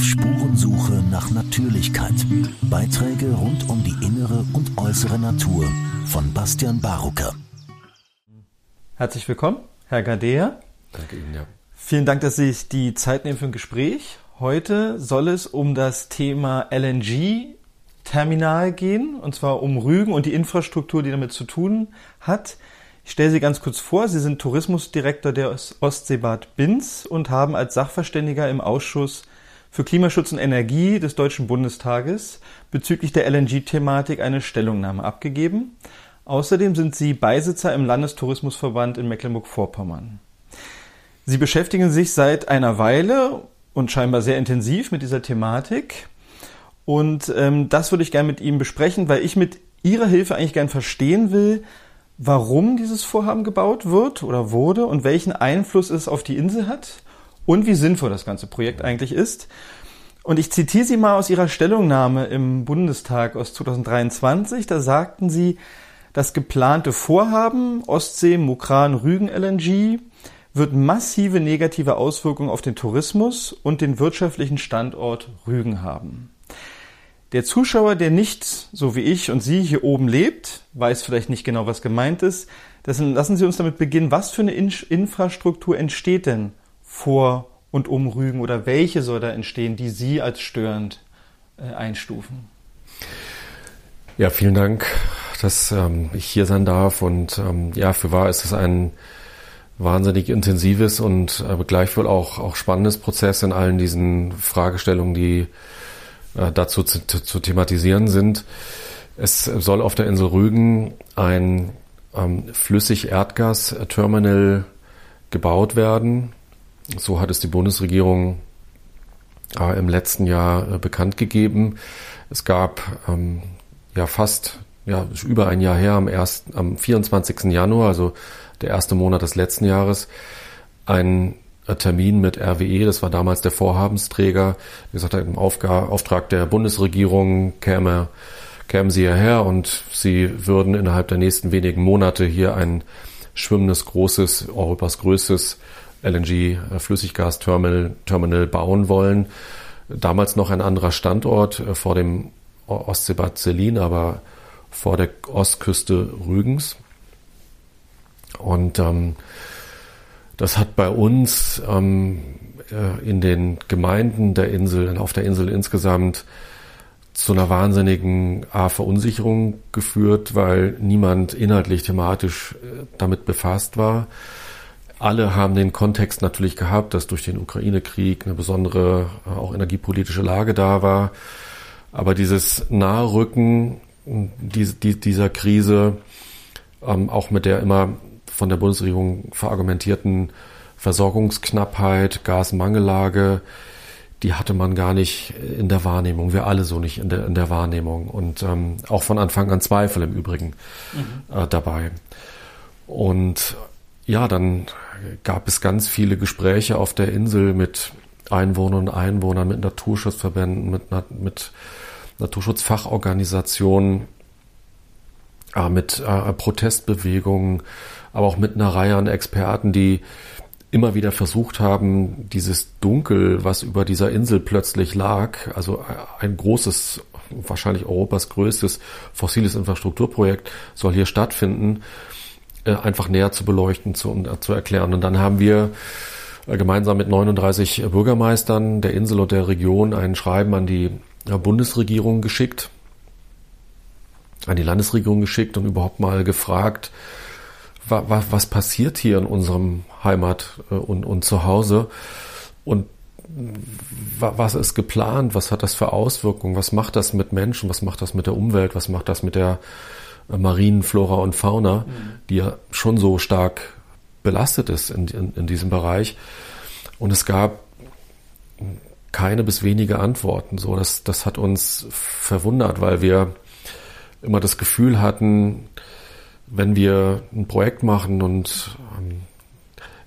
Auf Spurensuche nach Natürlichkeit. Beiträge rund um die innere und äußere Natur von Bastian Barucker. Herzlich willkommen, Herr Gadea. Danke Ihnen, ja. Vielen Dank, dass Sie sich die Zeit nehmen für ein Gespräch. Heute soll es um das Thema LNG-Terminal gehen, und zwar um Rügen und die Infrastruktur, die damit zu tun hat. Ich stelle Sie ganz kurz vor. Sie sind Tourismusdirektor der Ostseebad Binz und haben als Sachverständiger im Ausschuss für Klimaschutz und Energie des Deutschen Bundestages bezüglich der LNG-Thematik eine Stellungnahme abgegeben. Außerdem sind Sie Beisitzer im Landestourismusverband in Mecklenburg-Vorpommern. Sie beschäftigen sich seit einer Weile und scheinbar sehr intensiv mit dieser Thematik. Und ähm, das würde ich gerne mit Ihnen besprechen, weil ich mit Ihrer Hilfe eigentlich gerne verstehen will, warum dieses Vorhaben gebaut wird oder wurde und welchen Einfluss es auf die Insel hat und wie sinnvoll das ganze Projekt eigentlich ist. Und ich zitiere Sie mal aus Ihrer Stellungnahme im Bundestag aus 2023. Da sagten Sie, das geplante Vorhaben Ostsee Mukran Rügen LNG wird massive negative Auswirkungen auf den Tourismus und den wirtschaftlichen Standort Rügen haben. Der Zuschauer, der nicht, so wie ich und Sie, hier oben lebt, weiß vielleicht nicht genau, was gemeint ist. Deswegen lassen Sie uns damit beginnen. Was für eine Infrastruktur entsteht denn vor und um Rügen oder welche soll da entstehen, die Sie als störend äh, einstufen? Ja, vielen Dank, dass ähm, ich hier sein darf. Und ähm, ja, für wahr ist es ein wahnsinnig intensives und äh, gleichwohl auch, auch spannendes Prozess in allen diesen Fragestellungen, die äh, dazu zu, zu, thematisieren sind. Es soll auf der Insel Rügen ein ähm, Flüssig-Erdgas-Terminal gebaut werden. So hat es die Bundesregierung äh, im letzten Jahr äh, bekannt gegeben. Es gab ähm, ja fast ja, über ein Jahr her, am, erst, am 24. Januar, also der erste Monat des letzten Jahres, ein Termin mit RWE, das war damals der Vorhabensträger, wie gesagt, im Auftrag der Bundesregierung käme, kämen sie hierher und sie würden innerhalb der nächsten wenigen Monate hier ein schwimmendes, großes, Europas größtes LNG-Flüssiggasterminal Terminal bauen wollen. Damals noch ein anderer Standort äh, vor dem Ostseebad Selin, aber vor der Ostküste Rügens. Und ähm, das hat bei uns ähm, äh, in den Gemeinden der Insel, auf der Insel insgesamt, zu einer wahnsinnigen A, Verunsicherung geführt, weil niemand inhaltlich thematisch äh, damit befasst war. Alle haben den Kontext natürlich gehabt, dass durch den Ukraine-Krieg eine besondere äh, auch energiepolitische Lage da war. Aber dieses Naherrücken dieser Krise, ähm, auch mit der immer von der Bundesregierung verargumentierten Versorgungsknappheit, Gasmangellage, die hatte man gar nicht in der Wahrnehmung. Wir alle so nicht in der, in der Wahrnehmung. Und ähm, auch von Anfang an Zweifel im Übrigen mhm. äh, dabei. Und ja, dann gab es ganz viele Gespräche auf der Insel mit Einwohnern und Einwohnern, mit Naturschutzverbänden, mit, mit Naturschutzfachorganisationen, äh, mit äh, Protestbewegungen, aber auch mit einer Reihe an Experten, die immer wieder versucht haben, dieses Dunkel, was über dieser Insel plötzlich lag, also ein großes, wahrscheinlich Europas größtes fossiles Infrastrukturprojekt soll hier stattfinden, äh, einfach näher zu beleuchten, zu, zu erklären. Und dann haben wir äh, gemeinsam mit 39 Bürgermeistern der Insel und der Region ein Schreiben an die Bundesregierung geschickt, an die Landesregierung geschickt und überhaupt mal gefragt, was passiert hier in unserem Heimat äh, und, und Zuhause und was ist geplant, was hat das für Auswirkungen, was macht das mit Menschen, was macht das mit der Umwelt, was macht das mit der äh, marinen Flora und Fauna, mhm. die ja schon so stark belastet ist in, in, in diesem Bereich. Und es gab keine bis wenige Antworten. So, das, das hat uns verwundert, weil wir immer das Gefühl hatten, wenn wir ein Projekt machen und ähm,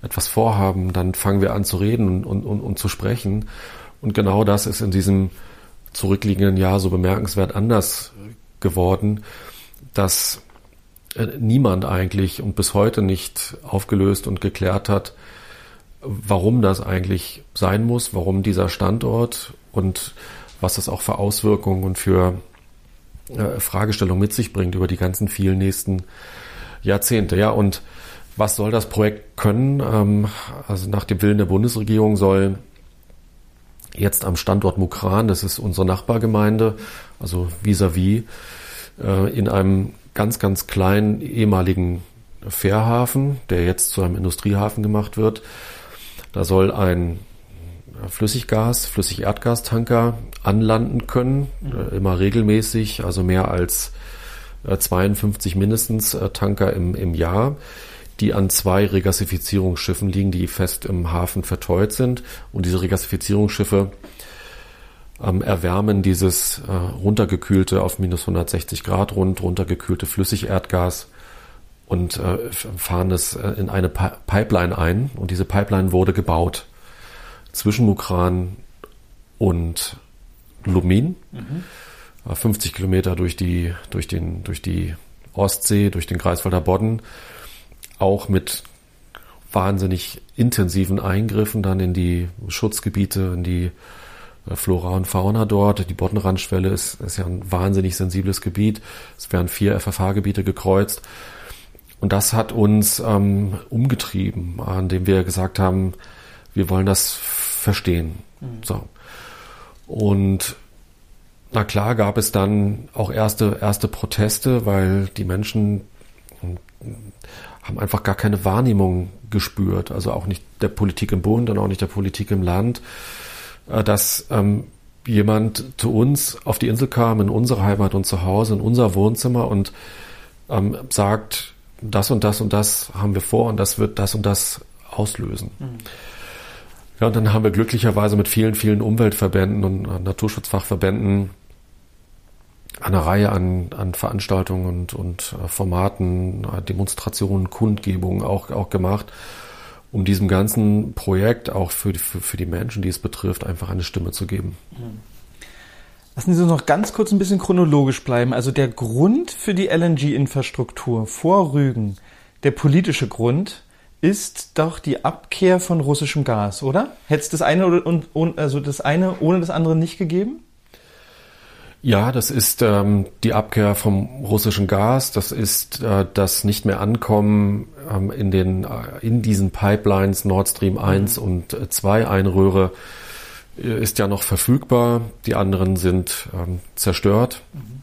etwas vorhaben, dann fangen wir an zu reden und, und, und zu sprechen. Und genau das ist in diesem zurückliegenden Jahr so bemerkenswert anders geworden, dass äh, niemand eigentlich und bis heute nicht aufgelöst und geklärt hat, warum das eigentlich sein muss, warum dieser Standort und was das auch für Auswirkungen und für äh, Fragestellungen mit sich bringt über die ganzen vielen nächsten Jahrzehnte. Ja, und was soll das Projekt können? Ähm, also nach dem Willen der Bundesregierung soll jetzt am Standort Mukran, das ist unsere Nachbargemeinde, also vis-à-vis, -vis, äh, in einem ganz, ganz kleinen ehemaligen Fährhafen, der jetzt zu einem Industriehafen gemacht wird. Da soll ein Flüssiggas, Flüssigerdgastanker anlanden können. Äh, immer regelmäßig, also mehr als 52 äh, mindestens äh, Tanker im, im Jahr, die an zwei Regasifizierungsschiffen liegen, die fest im Hafen verteut sind. Und diese Regasifizierungsschiffe ähm, erwärmen dieses äh, runtergekühlte auf minus 160 Grad rund runtergekühlte Flüssigerdgas und äh, fahren es äh, in eine Pi Pipeline ein. Und diese Pipeline wurde gebaut zwischen Mukran und Lumin. Mhm. 50 Kilometer durch die, durch den, durch die Ostsee, durch den Greifswalder Bodden. Auch mit wahnsinnig intensiven Eingriffen dann in die Schutzgebiete, in die äh, Flora und Fauna dort. Die Boddenrandschwelle ist, ist ja ein wahnsinnig sensibles Gebiet. Es werden vier FFH-Gebiete gekreuzt. Und das hat uns ähm, umgetrieben, an dem wir gesagt haben, wir wollen das verstehen. Mhm. So. Und na klar gab es dann auch erste, erste Proteste, weil die Menschen haben einfach gar keine Wahrnehmung gespürt, also auch nicht der Politik im Bund und auch nicht der Politik im Land, äh, dass ähm, jemand zu uns auf die Insel kam, in unsere Heimat und zu Hause, in unser Wohnzimmer und ähm, sagt, das und das und das haben wir vor und das wird das und das auslösen. Mhm. Ja, und dann haben wir glücklicherweise mit vielen, vielen Umweltverbänden und Naturschutzfachverbänden eine Reihe an, an Veranstaltungen und, und äh, Formaten, äh, Demonstrationen, Kundgebungen auch, auch gemacht, um diesem ganzen Projekt auch für die, für, für die Menschen, die es betrifft, einfach eine Stimme zu geben. Mhm. Lassen Sie uns noch ganz kurz ein bisschen chronologisch bleiben. Also der Grund für die LNG-Infrastruktur vor Rügen, der politische Grund, ist doch die Abkehr von russischem Gas, oder? Hätte es das eine oder also das eine ohne das andere nicht gegeben? Ja, das ist ähm, die Abkehr vom russischen Gas. Das ist äh, das nicht mehr Ankommen ähm, in den äh, in diesen Pipelines Nord Stream 1 mhm. und 2 Einröhre ist ja noch verfügbar, die anderen sind ähm, zerstört. Mhm.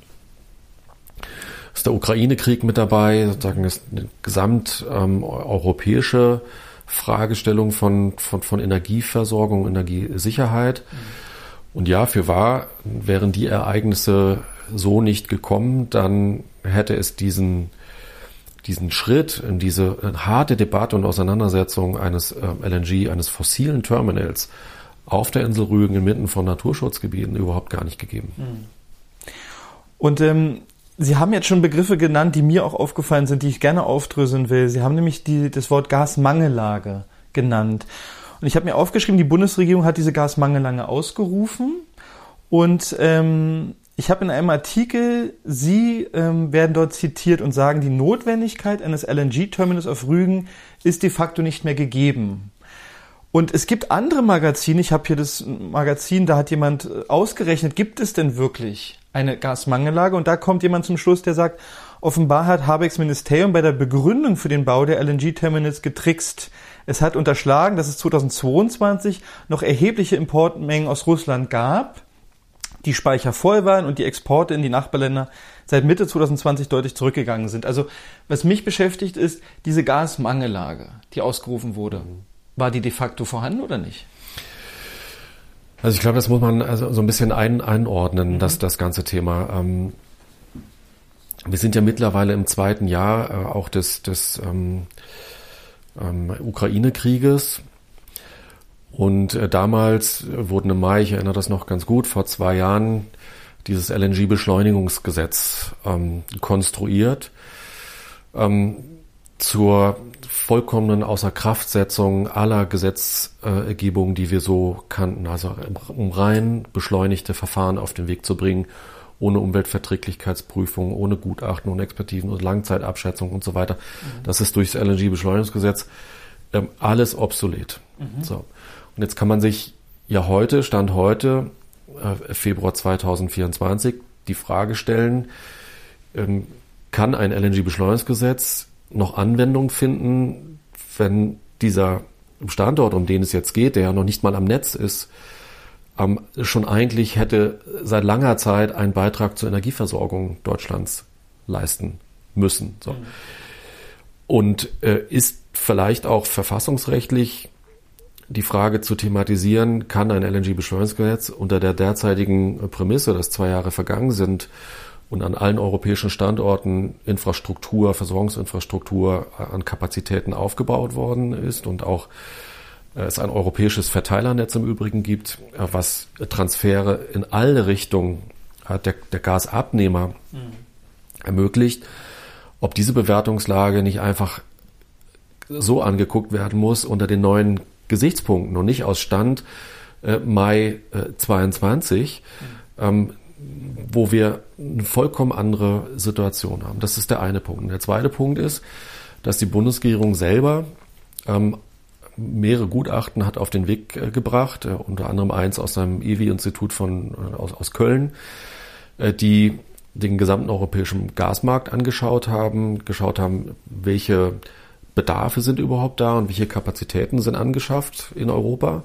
Ist der Ukraine-Krieg mit dabei, sozusagen ist eine gesamteuropäische ähm, Fragestellung von, von, von Energieversorgung, Energiesicherheit. Mhm. Und ja, für wahr, wären die Ereignisse so nicht gekommen, dann hätte es diesen, diesen Schritt in diese harte Debatte und Auseinandersetzung eines äh, LNG, eines fossilen Terminals auf der Insel Rügen inmitten von Naturschutzgebieten überhaupt gar nicht gegeben. Hm. Und ähm, Sie haben jetzt schon Begriffe genannt, die mir auch aufgefallen sind, die ich gerne aufdröseln will. Sie haben nämlich die, das Wort Gasmangellage genannt. Und ich habe mir aufgeschrieben, die Bundesregierung hat diese Gasmangellage ausgerufen. Und ähm, ich habe in einem Artikel, Sie ähm, werden dort zitiert und sagen, die Notwendigkeit eines LNG-Terminals auf Rügen ist de facto nicht mehr gegeben. Und es gibt andere Magazine, ich habe hier das Magazin, da hat jemand äh, ausgerechnet, gibt es denn wirklich eine Gasmangellage? Und da kommt jemand zum Schluss, der sagt, offenbar hat Habecks Ministerium bei der Begründung für den Bau der LNG-Terminals getrickst. Es hat unterschlagen, dass es 2022 noch erhebliche Importmengen aus Russland gab, die Speicher voll waren und die Exporte in die Nachbarländer seit Mitte 2020 deutlich zurückgegangen sind. Also was mich beschäftigt ist diese Gasmangellage, die ausgerufen wurde. War die de facto vorhanden oder nicht? Also ich glaube, das muss man also so ein bisschen ein, einordnen, mhm. das, das ganze Thema. Ähm, wir sind ja mittlerweile im zweiten Jahr äh, auch des, des ähm, ähm, Ukraine-Krieges. Und äh, damals wurden im Mai, ich erinnere das noch ganz gut, vor zwei Jahren dieses LNG-Beschleunigungsgesetz ähm, konstruiert ähm, zur vollkommenen Außerkraftsetzung aller Gesetzgebungen, die wir so kannten, also um rein beschleunigte Verfahren auf den Weg zu bringen, ohne Umweltverträglichkeitsprüfung, ohne Gutachten und Expertisen und Langzeitabschätzung und so weiter. Mhm. Das ist durch das LNG-Beschleunigungsgesetz ähm, alles obsolet. Mhm. So. Und jetzt kann man sich ja heute, Stand heute, äh, Februar 2024 die Frage stellen, ähm, kann ein LNG-Beschleunigungsgesetz noch Anwendung finden, wenn dieser Standort, um den es jetzt geht, der ja noch nicht mal am Netz ist, ähm, schon eigentlich hätte seit langer Zeit einen Beitrag zur Energieversorgung Deutschlands leisten müssen. So. Mhm. Und äh, ist vielleicht auch verfassungsrechtlich die Frage zu thematisieren, kann ein LNG-Beschleunigungsgesetz unter der derzeitigen Prämisse, dass zwei Jahre vergangen sind und an allen europäischen Standorten Infrastruktur, Versorgungsinfrastruktur an Kapazitäten aufgebaut worden ist und auch äh, es ein europäisches Verteilernetz im Übrigen gibt, äh, was Transfere in alle Richtungen äh, der, der Gasabnehmer mhm. ermöglicht, ob diese Bewertungslage nicht einfach so angeguckt werden muss unter den neuen Gesichtspunkten und nicht aus Stand äh, Mai äh, 22, mhm. ähm, wo wir eine vollkommen andere Situation haben. Das ist der eine Punkt. Und der zweite Punkt ist, dass die Bundesregierung selber ähm, mehrere Gutachten hat auf den Weg äh, gebracht, äh, unter anderem eins aus einem EWI-Institut von äh, aus, aus Köln, die den gesamten europäischen Gasmarkt angeschaut haben, geschaut haben, welche Bedarfe sind überhaupt da und welche Kapazitäten sind angeschafft in Europa.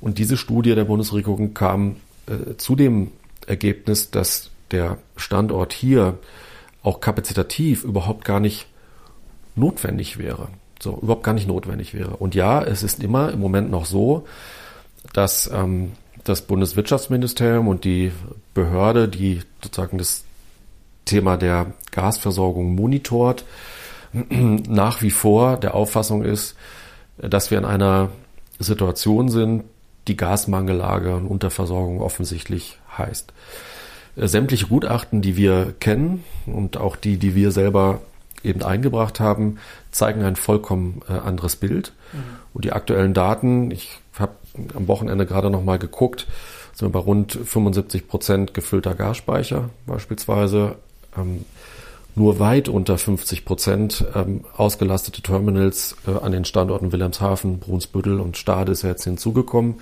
Und diese Studie der Bundesregierung kam zu dem Ergebnis, dass der Standort hier auch kapazitativ überhaupt gar nicht notwendig wäre. So, überhaupt gar nicht notwendig wäre. Und ja, es ist immer im Moment noch so, dass ähm, das Bundeswirtschaftsministerium und die Behörde, die sozusagen das Thema der Gasversorgung monitort, nach wie vor der Auffassung ist, dass wir in einer Situation sind, die Gasmangellage und Unterversorgung offensichtlich heißt. Äh, sämtliche Gutachten, die wir kennen und auch die, die wir selber eben eingebracht haben, zeigen ein vollkommen äh, anderes Bild. Mhm. Und die aktuellen Daten, ich habe am Wochenende gerade noch mal geguckt, sind wir bei rund 75 Prozent gefüllter Gasspeicher beispielsweise. Ähm, nur weit unter 50 Prozent ähm, ausgelastete Terminals äh, an den Standorten Wilhelmshaven, Brunsbüttel und Stade ist jetzt hinzugekommen.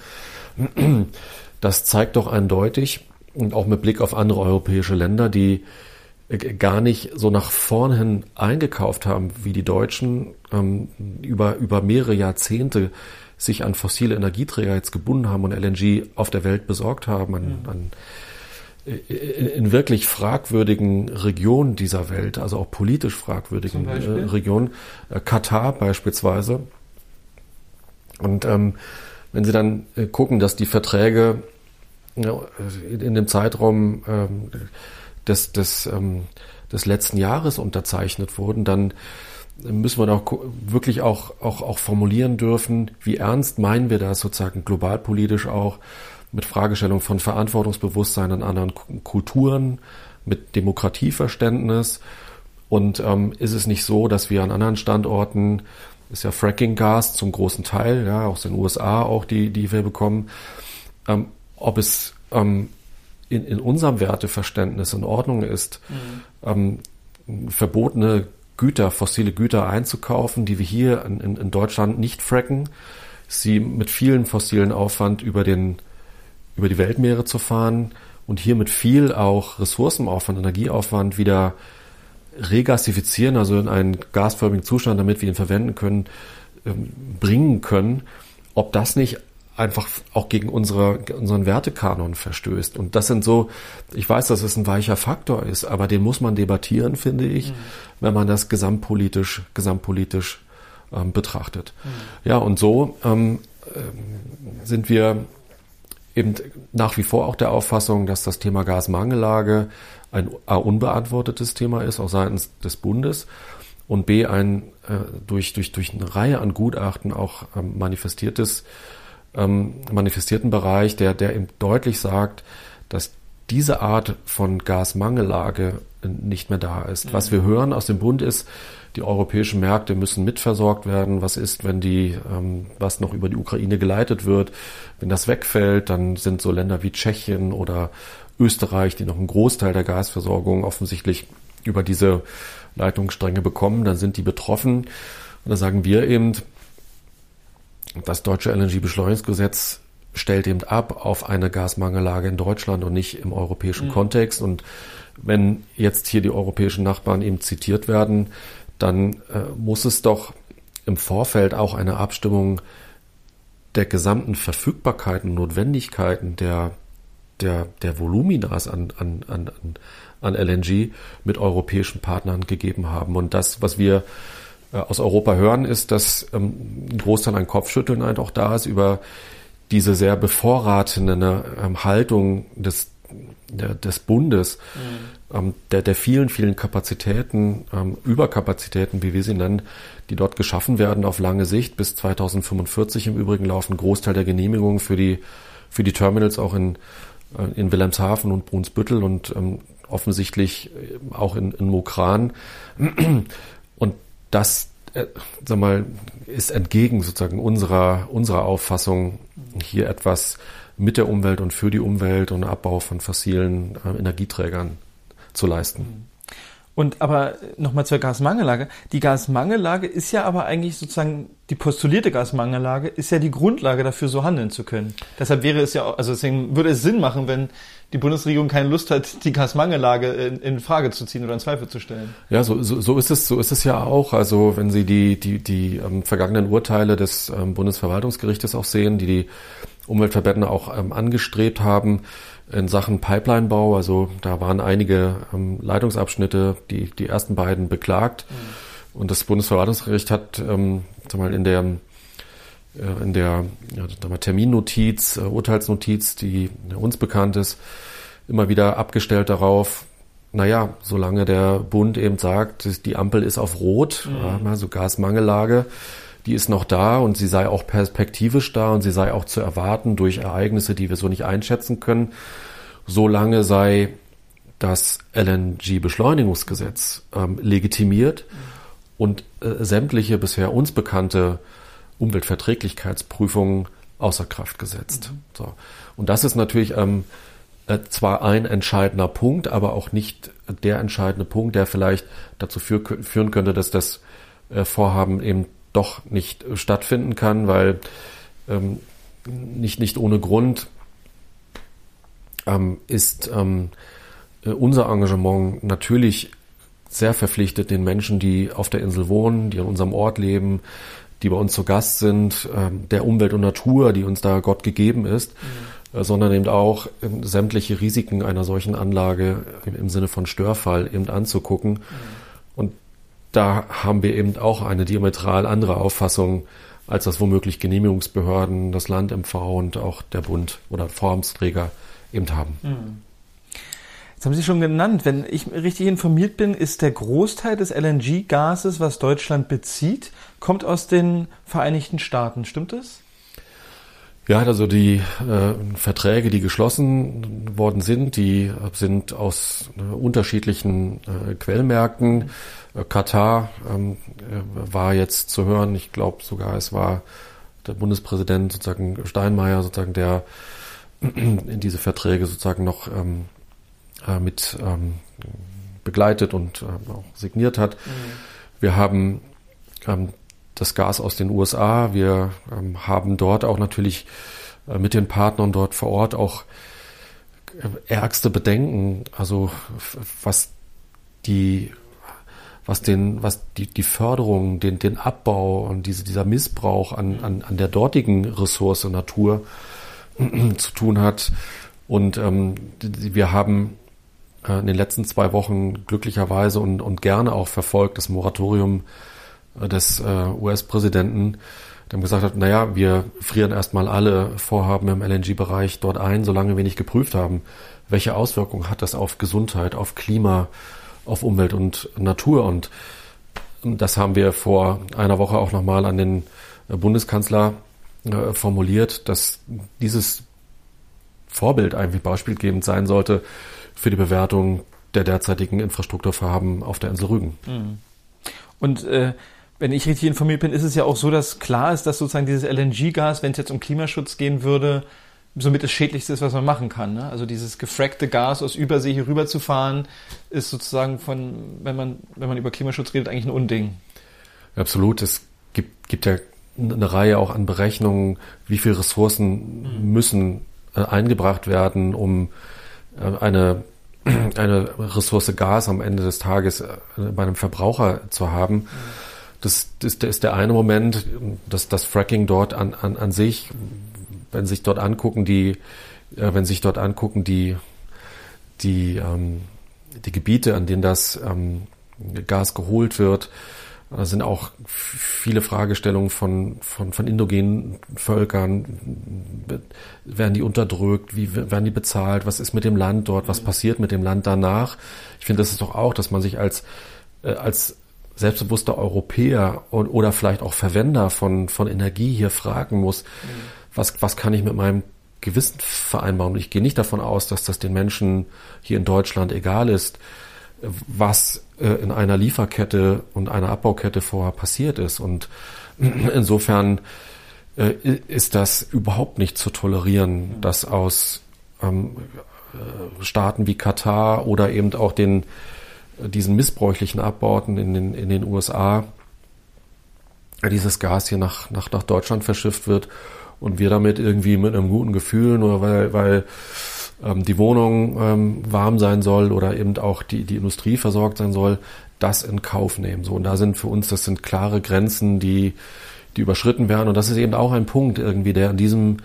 Das zeigt doch eindeutig und auch mit Blick auf andere europäische Länder, die gar nicht so nach vorn hin eingekauft haben wie die Deutschen, ähm, über, über mehrere Jahrzehnte sich an fossile Energieträger jetzt gebunden haben und LNG auf der Welt besorgt haben, an, an in wirklich fragwürdigen Regionen dieser Welt, also auch politisch fragwürdigen äh, Regionen, äh, Katar beispielsweise. Und ähm, wenn Sie dann äh, gucken, dass die Verträge ja, in dem Zeitraum ähm, des, des, ähm, des letzten Jahres unterzeichnet wurden, dann müssen wir doch wirklich auch, auch, auch formulieren dürfen, wie ernst meinen wir das sozusagen globalpolitisch auch mit Fragestellung von Verantwortungsbewusstsein in anderen Kulturen, mit Demokratieverständnis. Und ähm, ist es nicht so, dass wir an anderen Standorten, ist ja Fracking-Gas zum großen Teil, ja, aus den USA auch, die, die wir bekommen, ähm, ob es ähm, in, in unserem Werteverständnis in Ordnung ist, mhm. ähm, verbotene Güter, fossile Güter einzukaufen, die wir hier in, in, Deutschland nicht fracken, sie mit vielen fossilen Aufwand über den über die Weltmeere zu fahren und hier mit viel auch Ressourcenaufwand, Energieaufwand wieder regasifizieren, also in einen gasförmigen Zustand, damit wir ihn verwenden können, ähm, bringen können, ob das nicht einfach auch gegen unsere, unseren Wertekanon verstößt. Und das sind so, ich weiß, dass es ein weicher Faktor ist, aber den muss man debattieren, finde ich, mhm. wenn man das gesamtpolitisch, gesamtpolitisch ähm, betrachtet. Mhm. Ja, und so ähm, äh, sind wir eben nach wie vor auch der Auffassung, dass das Thema Gasmangellage ein A, unbeantwortetes Thema ist, auch seitens des Bundes und B, ein äh, durch, durch, durch eine Reihe an Gutachten auch ähm, manifestiertes, ähm, manifestierten Bereich, der, der eben deutlich sagt, dass diese Art von Gasmangellage nicht mehr da ist. Mhm. Was wir hören aus dem Bund ist, die europäischen Märkte müssen mitversorgt werden. Was ist, wenn die, ähm, was noch über die Ukraine geleitet wird, wenn das wegfällt, dann sind so Länder wie Tschechien oder Österreich, die noch einen Großteil der Gasversorgung offensichtlich über diese Leitungsstränge bekommen, dann sind die betroffen. Und da sagen wir eben, das deutsche LNG-Beschleunigungsgesetz stellt eben ab auf eine Gasmangellage in Deutschland und nicht im europäischen mhm. Kontext. Und wenn jetzt hier die europäischen Nachbarn eben zitiert werden, dann äh, muss es doch im Vorfeld auch eine Abstimmung der gesamten Verfügbarkeiten und Notwendigkeiten der, der, der Voluminas an, an, an, an LNG mit europäischen Partnern gegeben haben. Und das, was wir aus Europa hören, ist, dass ähm, ein Großteil an Kopfschütteln halt auch da ist über diese sehr bevorratende ähm, Haltung des, des Bundes, mhm. ähm, der, der vielen, vielen Kapazitäten, Überkapazitäten, wie wir sie nennen, die dort geschaffen werden auf lange Sicht. Bis 2045 im Übrigen laufen Großteil der Genehmigungen für die, für die Terminals auch in, äh, in Wilhelmshaven und Brunsbüttel und offensichtlich äh, auch in, in Mokran. Das äh, sag mal, ist entgegen sozusagen unserer, unserer Auffassung, hier etwas mit der Umwelt und für die Umwelt und Abbau von fossilen äh, Energieträgern zu leisten. Und aber nochmal zur Gasmangellage. Die Gasmangellage ist ja aber eigentlich sozusagen, die postulierte Gasmangellage ist ja die Grundlage dafür, so handeln zu können. Deshalb wäre es ja, also deswegen würde es Sinn machen, wenn die Bundesregierung keine Lust hat, die Gasmangellage in, in Frage zu ziehen oder in Zweifel zu stellen. Ja, so, so, so ist es, so ist es ja auch. Also wenn Sie die, die, die ähm, vergangenen Urteile des ähm, Bundesverwaltungsgerichtes auch sehen, die die Umweltverbände auch ähm, angestrebt haben in Sachen Pipelinebau, also da waren einige ähm, Leitungsabschnitte, die, die ersten beiden beklagt. Mhm. Und das Bundesverwaltungsgericht hat ähm, mal in der äh, in der ja, Terminnotiz, äh, Urteilsnotiz, die uns bekannt ist, immer wieder abgestellt darauf, naja, solange der Bund eben sagt, die Ampel ist auf Rot, mhm. also Gasmangellage, die ist noch da und sie sei auch perspektivisch da und sie sei auch zu erwarten durch Ereignisse, die wir so nicht einschätzen können. Solange sei das LNG-Beschleunigungsgesetz ähm, legitimiert und äh, sämtliche bisher uns bekannte Umweltverträglichkeitsprüfungen außer Kraft gesetzt. Mhm. So. Und das ist natürlich ähm, äh, zwar ein entscheidender Punkt, aber auch nicht der entscheidende Punkt, der vielleicht dazu für, führen könnte, dass das äh, Vorhaben eben doch nicht äh, stattfinden kann, weil ähm, nicht, nicht ohne Grund ähm, ist ähm, äh, unser Engagement natürlich sehr verpflichtet den Menschen, die auf der Insel wohnen, die an unserem Ort leben, die bei uns zu Gast sind, ähm, der Umwelt und Natur, die uns da Gott gegeben ist, mhm. äh, sondern eben auch ähm, sämtliche Risiken einer solchen Anlage im, im Sinne von Störfall eben anzugucken. Mhm. Da haben wir eben auch eine diametral andere Auffassung, als das womöglich Genehmigungsbehörden, das Land MV und auch der Bund oder Formsträger eben haben. Mhm. Das haben Sie schon genannt. Wenn ich richtig informiert bin, ist der Großteil des LNG-Gases, was Deutschland bezieht, kommt aus den Vereinigten Staaten. Stimmt das? Ja, also die äh, Verträge, die geschlossen worden sind, die sind aus äh, unterschiedlichen äh, Quellmärkten. Äh, Katar ähm, äh, war jetzt zu hören, ich glaube sogar, es war der Bundespräsident sozusagen Steinmeier, sozusagen, der in diese Verträge sozusagen noch ähm, äh, mit ähm, begleitet und auch signiert hat. Mhm. Wir haben ähm, das Gas aus den USA. Wir ähm, haben dort auch natürlich äh, mit den Partnern dort vor Ort auch äh, ärgste Bedenken, also was die was den, was die, die Förderung, den, den Abbau und diese, dieser Missbrauch an, an, an der dortigen Ressource Natur zu tun hat. Und ähm, wir haben äh, in den letzten zwei Wochen glücklicherweise und, und gerne auch verfolgt, das Moratorium des äh, US-Präsidenten, der gesagt hat, naja, wir frieren erstmal alle Vorhaben im LNG-Bereich dort ein, solange wir nicht geprüft haben, welche Auswirkungen hat das auf Gesundheit, auf Klima, auf Umwelt und Natur. Und das haben wir vor einer Woche auch nochmal an den Bundeskanzler formuliert, dass dieses Vorbild eigentlich beispielgebend sein sollte für die Bewertung der derzeitigen Infrastrukturvorhaben auf der Insel Rügen. Mhm. Und äh, wenn ich richtig informiert bin, ist es ja auch so, dass klar ist, dass sozusagen dieses LNG-Gas, wenn es jetzt um Klimaschutz gehen würde, somit das Schädlichste ist, was man machen kann. Ne? Also dieses gefrackte Gas aus Übersee hier rüber zu fahren, ist sozusagen von, wenn man, wenn man über Klimaschutz redet, eigentlich ein Unding. Absolut. Es gibt, gibt ja eine Reihe auch an Berechnungen, wie viele Ressourcen mhm. müssen äh, eingebracht werden, um äh, eine, eine Ressource Gas am Ende des Tages äh, bei einem Verbraucher zu haben. Mhm. Das, das, das ist der eine Moment, dass das Fracking dort an, an, an sich, wenn sich dort angucken, die, äh, wenn sich dort angucken, die, die, ähm, die Gebiete, an denen das ähm, Gas geholt wird, da sind auch viele Fragestellungen von, von, von indogenen Völkern. Werden die unterdrückt? Wie werden die bezahlt? Was ist mit dem Land dort? Was passiert mit dem Land danach? Ich finde, das ist doch auch, dass man sich als, äh, als selbstbewusster Europäer und, oder vielleicht auch Verwender von, von Energie hier fragen muss, mhm. was, was kann ich mit meinem Gewissen vereinbaren? Und ich gehe nicht davon aus, dass das den Menschen hier in Deutschland egal ist was äh, in einer Lieferkette und einer Abbaukette vorher passiert ist. Und insofern äh, ist das überhaupt nicht zu tolerieren, dass aus ähm, äh, Staaten wie Katar oder eben auch den diesen missbräuchlichen Abbauten in den, in den USA dieses Gas hier nach, nach, nach Deutschland verschifft wird und wir damit irgendwie mit einem guten Gefühl, nur weil, weil ähm, die Wohnung ähm, warm sein soll oder eben auch die, die Industrie versorgt sein soll, das in Kauf nehmen. So, und da sind für uns, das sind klare Grenzen, die, die überschritten werden. Und das ist eben auch ein Punkt irgendwie, der in diesem,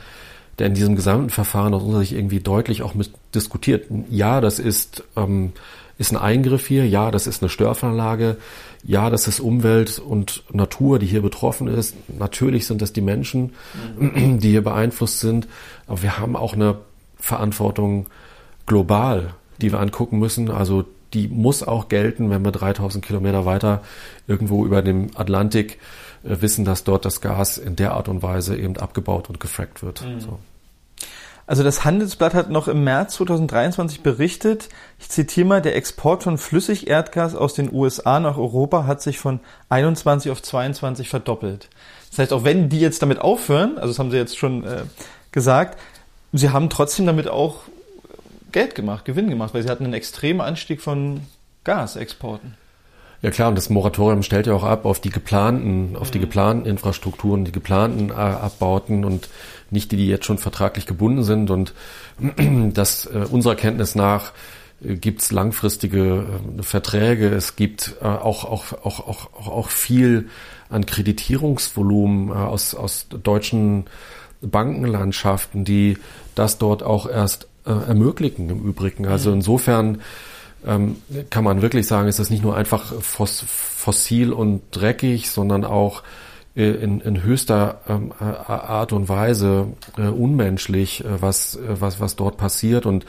der in diesem gesamten Verfahren aus unserer Sicht irgendwie deutlich auch mit diskutiert. Ja, das ist, ähm, ist ein Eingriff hier. Ja, das ist eine Störfanlage. Ja, das ist Umwelt und Natur, die hier betroffen ist. Natürlich sind das die Menschen, die hier beeinflusst sind. Aber wir haben auch eine Verantwortung global, die wir angucken müssen. Also die muss auch gelten, wenn wir 3000 Kilometer weiter irgendwo über dem Atlantik äh, wissen, dass dort das Gas in der Art und Weise eben abgebaut und gefrackt wird. Mhm. So. Also das Handelsblatt hat noch im März 2023 berichtet, ich zitiere mal, der Export von Flüssigerdgas aus den USA nach Europa hat sich von 21 auf 22 verdoppelt. Das heißt, auch wenn die jetzt damit aufhören, also das haben sie jetzt schon äh, gesagt, sie haben trotzdem damit auch Geld gemacht, Gewinn gemacht, weil sie hatten einen extremen Anstieg von Gasexporten. Ja klar, und das Moratorium stellt ja auch ab auf die geplanten, auf die geplanten Infrastrukturen, die geplanten äh, Abbauten und nicht die, die jetzt schon vertraglich gebunden sind. Und das äh, unserer Kenntnis nach äh, gibt es langfristige äh, Verträge. Es gibt äh, auch, auch, auch, auch, auch viel an Kreditierungsvolumen äh, aus, aus deutschen Bankenlandschaften, die das dort auch erst äh, ermöglichen im Übrigen. Also mhm. insofern ähm, kann man wirklich sagen, ist das nicht nur einfach foss fossil und dreckig, sondern auch in, in höchster ähm, Art und Weise äh, unmenschlich, äh, was, äh, was, was dort passiert. Und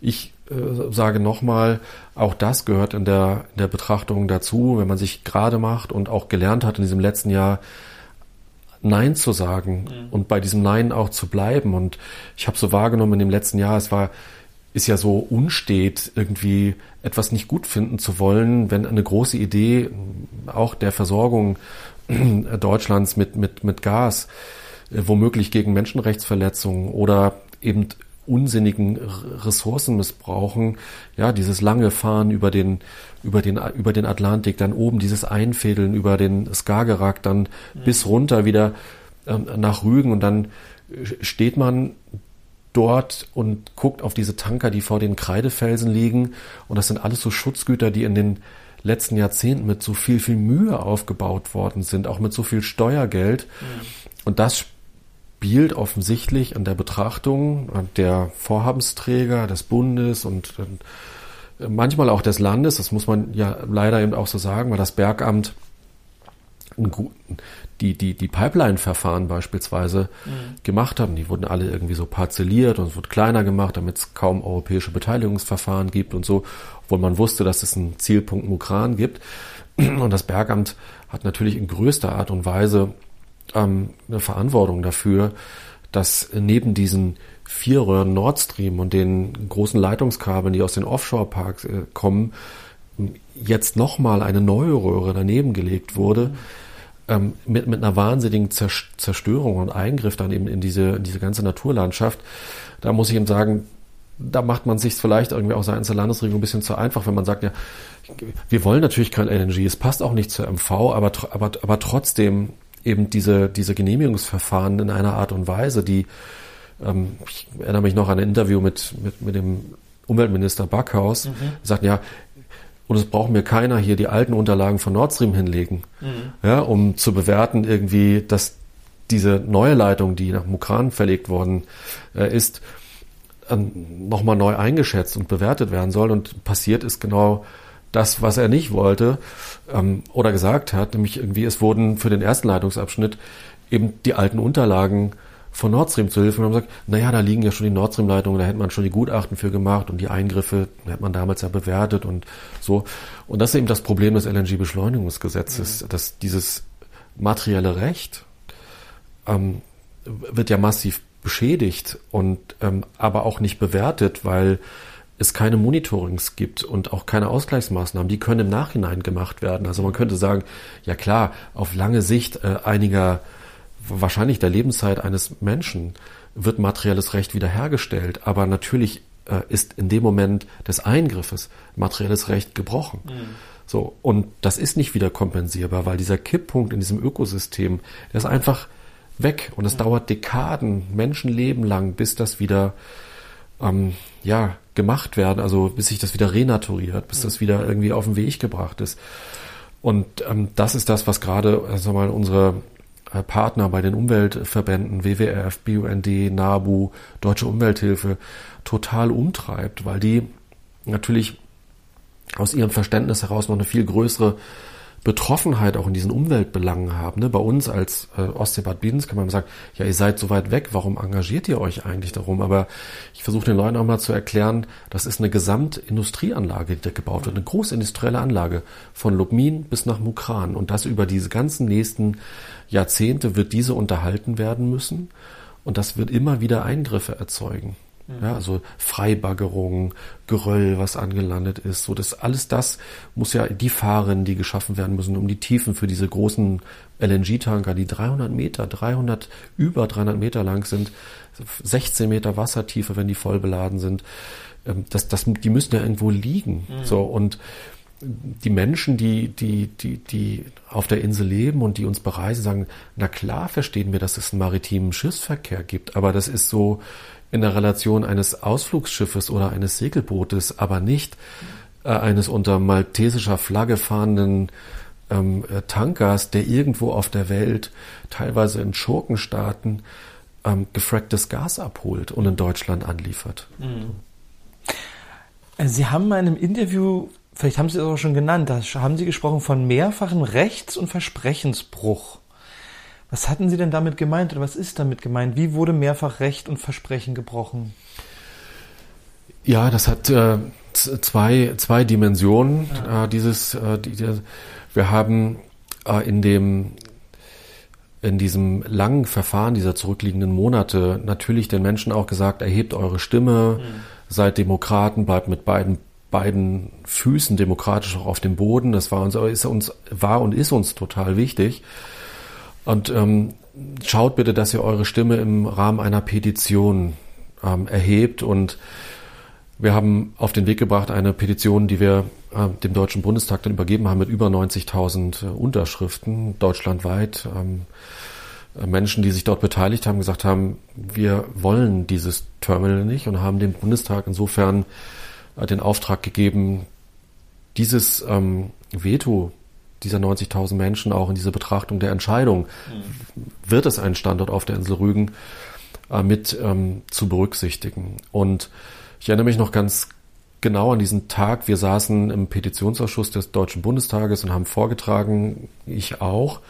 ich äh, sage nochmal, auch das gehört in der, in der Betrachtung dazu, wenn man sich gerade macht und auch gelernt hat in diesem letzten Jahr, Nein zu sagen mhm. und bei diesem Nein auch zu bleiben. Und ich habe so wahrgenommen in dem letzten Jahr, es war, ist ja so unstet, irgendwie etwas nicht gut finden zu wollen, wenn eine große Idee auch der Versorgung Deutschlands mit, mit, mit Gas, äh, womöglich gegen Menschenrechtsverletzungen oder eben unsinnigen Ressourcen missbrauchen. Ja, dieses lange Fahren über den, über den, über den Atlantik, dann oben dieses Einfädeln über den Skagerrak, dann mhm. bis runter wieder ähm, nach Rügen und dann steht man dort und guckt auf diese Tanker, die vor den Kreidefelsen liegen. Und das sind alles so Schutzgüter, die in den letzten Jahrzehnten mit so viel, viel Mühe aufgebaut worden sind, auch mit so viel Steuergeld. Mhm. Und das spielt offensichtlich an der Betrachtung der Vorhabensträger des Bundes und äh, manchmal auch des Landes, das muss man ja leider eben auch so sagen, weil das Bergamt die, die, die Pipeline-Verfahren beispielsweise mhm. gemacht haben. Die wurden alle irgendwie so parzelliert und es wird kleiner gemacht, damit es kaum europäische Beteiligungsverfahren gibt und so, obwohl man wusste, dass es einen Zielpunkt Mukran gibt. Und das Bergamt hat natürlich in größter Art und Weise ähm, eine Verantwortung dafür, dass neben diesen vier Röhren Nord Stream und den großen Leitungskabeln, die aus den Offshore-Parks äh, kommen, jetzt nochmal eine neue Röhre daneben gelegt wurde, ähm, mit, mit einer wahnsinnigen Zerstörung und Eingriff dann eben in diese, in diese ganze Naturlandschaft. Da muss ich eben sagen, da macht man sich vielleicht irgendwie auch seitens der Landesregierung ein bisschen zu einfach, wenn man sagt, ja, wir wollen natürlich kein LNG, es passt auch nicht zur MV, aber, aber, aber trotzdem eben diese, diese Genehmigungsverfahren in einer Art und Weise, die, ähm, ich erinnere mich noch an ein Interview mit, mit, mit dem Umweltminister Backhaus, mhm. sagten, ja, und es braucht mir keiner hier die alten Unterlagen von Nord Stream hinlegen, mhm. ja, um zu bewerten irgendwie, dass diese neue Leitung, die nach Mukran verlegt worden äh, ist, nochmal neu eingeschätzt und bewertet werden soll. Und passiert ist genau das, was er nicht wollte ähm, oder gesagt hat, nämlich irgendwie, es wurden für den ersten Leitungsabschnitt eben die alten Unterlagen von Nord Stream zu Hilfe und haben gesagt, naja, da liegen ja schon die Nord Stream Leitungen, da hätte man schon die Gutachten für gemacht und die Eingriffe hätte man damals ja bewertet und so. Und das ist eben das Problem des LNG-Beschleunigungsgesetzes, mhm. dass dieses materielle Recht ähm, wird ja massiv beschädigt und ähm, aber auch nicht bewertet, weil es keine Monitorings gibt und auch keine Ausgleichsmaßnahmen, die können im Nachhinein gemacht werden. Also man könnte sagen, ja klar, auf lange Sicht äh, einiger, wahrscheinlich der Lebenszeit eines Menschen wird materielles Recht wiederhergestellt, aber natürlich äh, ist in dem Moment des Eingriffes materielles Recht gebrochen. Mhm. So, und das ist nicht wieder kompensierbar, weil dieser Kipppunkt in diesem Ökosystem, der ist einfach weg. Und es dauert Dekaden, Menschenleben lang, bis das wieder ähm, ja, gemacht werden, also bis sich das wieder renaturiert, bis das wieder irgendwie auf den Weg gebracht ist. Und ähm, das ist das, was gerade also mal unsere äh, Partner bei den Umweltverbänden WWF, BUND, NABU, Deutsche Umwelthilfe total umtreibt, weil die natürlich aus ihrem Verständnis heraus noch eine viel größere Betroffenheit auch in diesen Umweltbelangen haben. Ne? Bei uns als äh, Ostseebad Biedens kann man sagen, ja, ihr seid so weit weg, warum engagiert ihr euch eigentlich darum? Aber ich versuche den Leuten auch mal zu erklären, das ist eine Gesamtindustrieanlage, die da gebaut wird, eine große industrielle Anlage von Lubmin bis nach Mukran. Und das über diese ganzen nächsten Jahrzehnte wird diese unterhalten werden müssen. Und das wird immer wieder Eingriffe erzeugen. Ja, also Freibaggerung, Geröll, was angelandet ist, so das alles das muss ja die Fahren, die geschaffen werden müssen, um die Tiefen für diese großen LNG-Tanker, die 300 Meter, 300 über 300 Meter lang sind, 16 Meter Wassertiefe, wenn die voll beladen sind, ähm, das, das, die müssen ja irgendwo liegen. Mhm. So und die Menschen, die, die, die, die auf der Insel leben und die uns bereisen, sagen, na klar verstehen wir, dass es einen maritimen Schiffsverkehr gibt, aber das ist so, in der Relation eines Ausflugsschiffes oder eines Segelbootes, aber nicht äh, eines unter maltesischer Flagge fahrenden ähm, äh, Tankers, der irgendwo auf der Welt, teilweise in Schurkenstaaten, ähm, gefracktes Gas abholt und in Deutschland anliefert. Mhm. Sie haben in einem Interview, vielleicht haben Sie es auch schon genannt, da haben Sie gesprochen von mehrfachen Rechts- und Versprechensbruch. Was hatten Sie denn damit gemeint oder was ist damit gemeint? Wie wurde mehrfach Recht und Versprechen gebrochen? Ja, das hat äh, zwei, zwei Dimensionen. Ja. Äh, dieses, äh, die, die, wir haben äh, in dem in diesem langen Verfahren dieser zurückliegenden Monate natürlich den Menschen auch gesagt, erhebt eure Stimme, mhm. seid Demokraten, bleibt mit beiden beiden Füßen demokratisch auch auf dem Boden. Das war uns, ist uns war und ist uns total wichtig. Und ähm, schaut bitte, dass ihr eure Stimme im Rahmen einer Petition ähm, erhebt. Und wir haben auf den Weg gebracht eine Petition, die wir äh, dem Deutschen Bundestag dann übergeben haben mit über 90.000 äh, Unterschriften deutschlandweit. Ähm, äh, Menschen, die sich dort beteiligt haben, gesagt haben, wir wollen dieses Terminal nicht und haben dem Bundestag insofern äh, den Auftrag gegeben, dieses ähm, Veto dieser 90.000 Menschen auch in diese Betrachtung der Entscheidung, mhm. wird es ein Standort auf der Insel Rügen, äh, mit ähm, zu berücksichtigen. Und ich erinnere mich noch ganz genau an diesen Tag. Wir saßen im Petitionsausschuss des Deutschen Bundestages und haben vorgetragen, ich auch,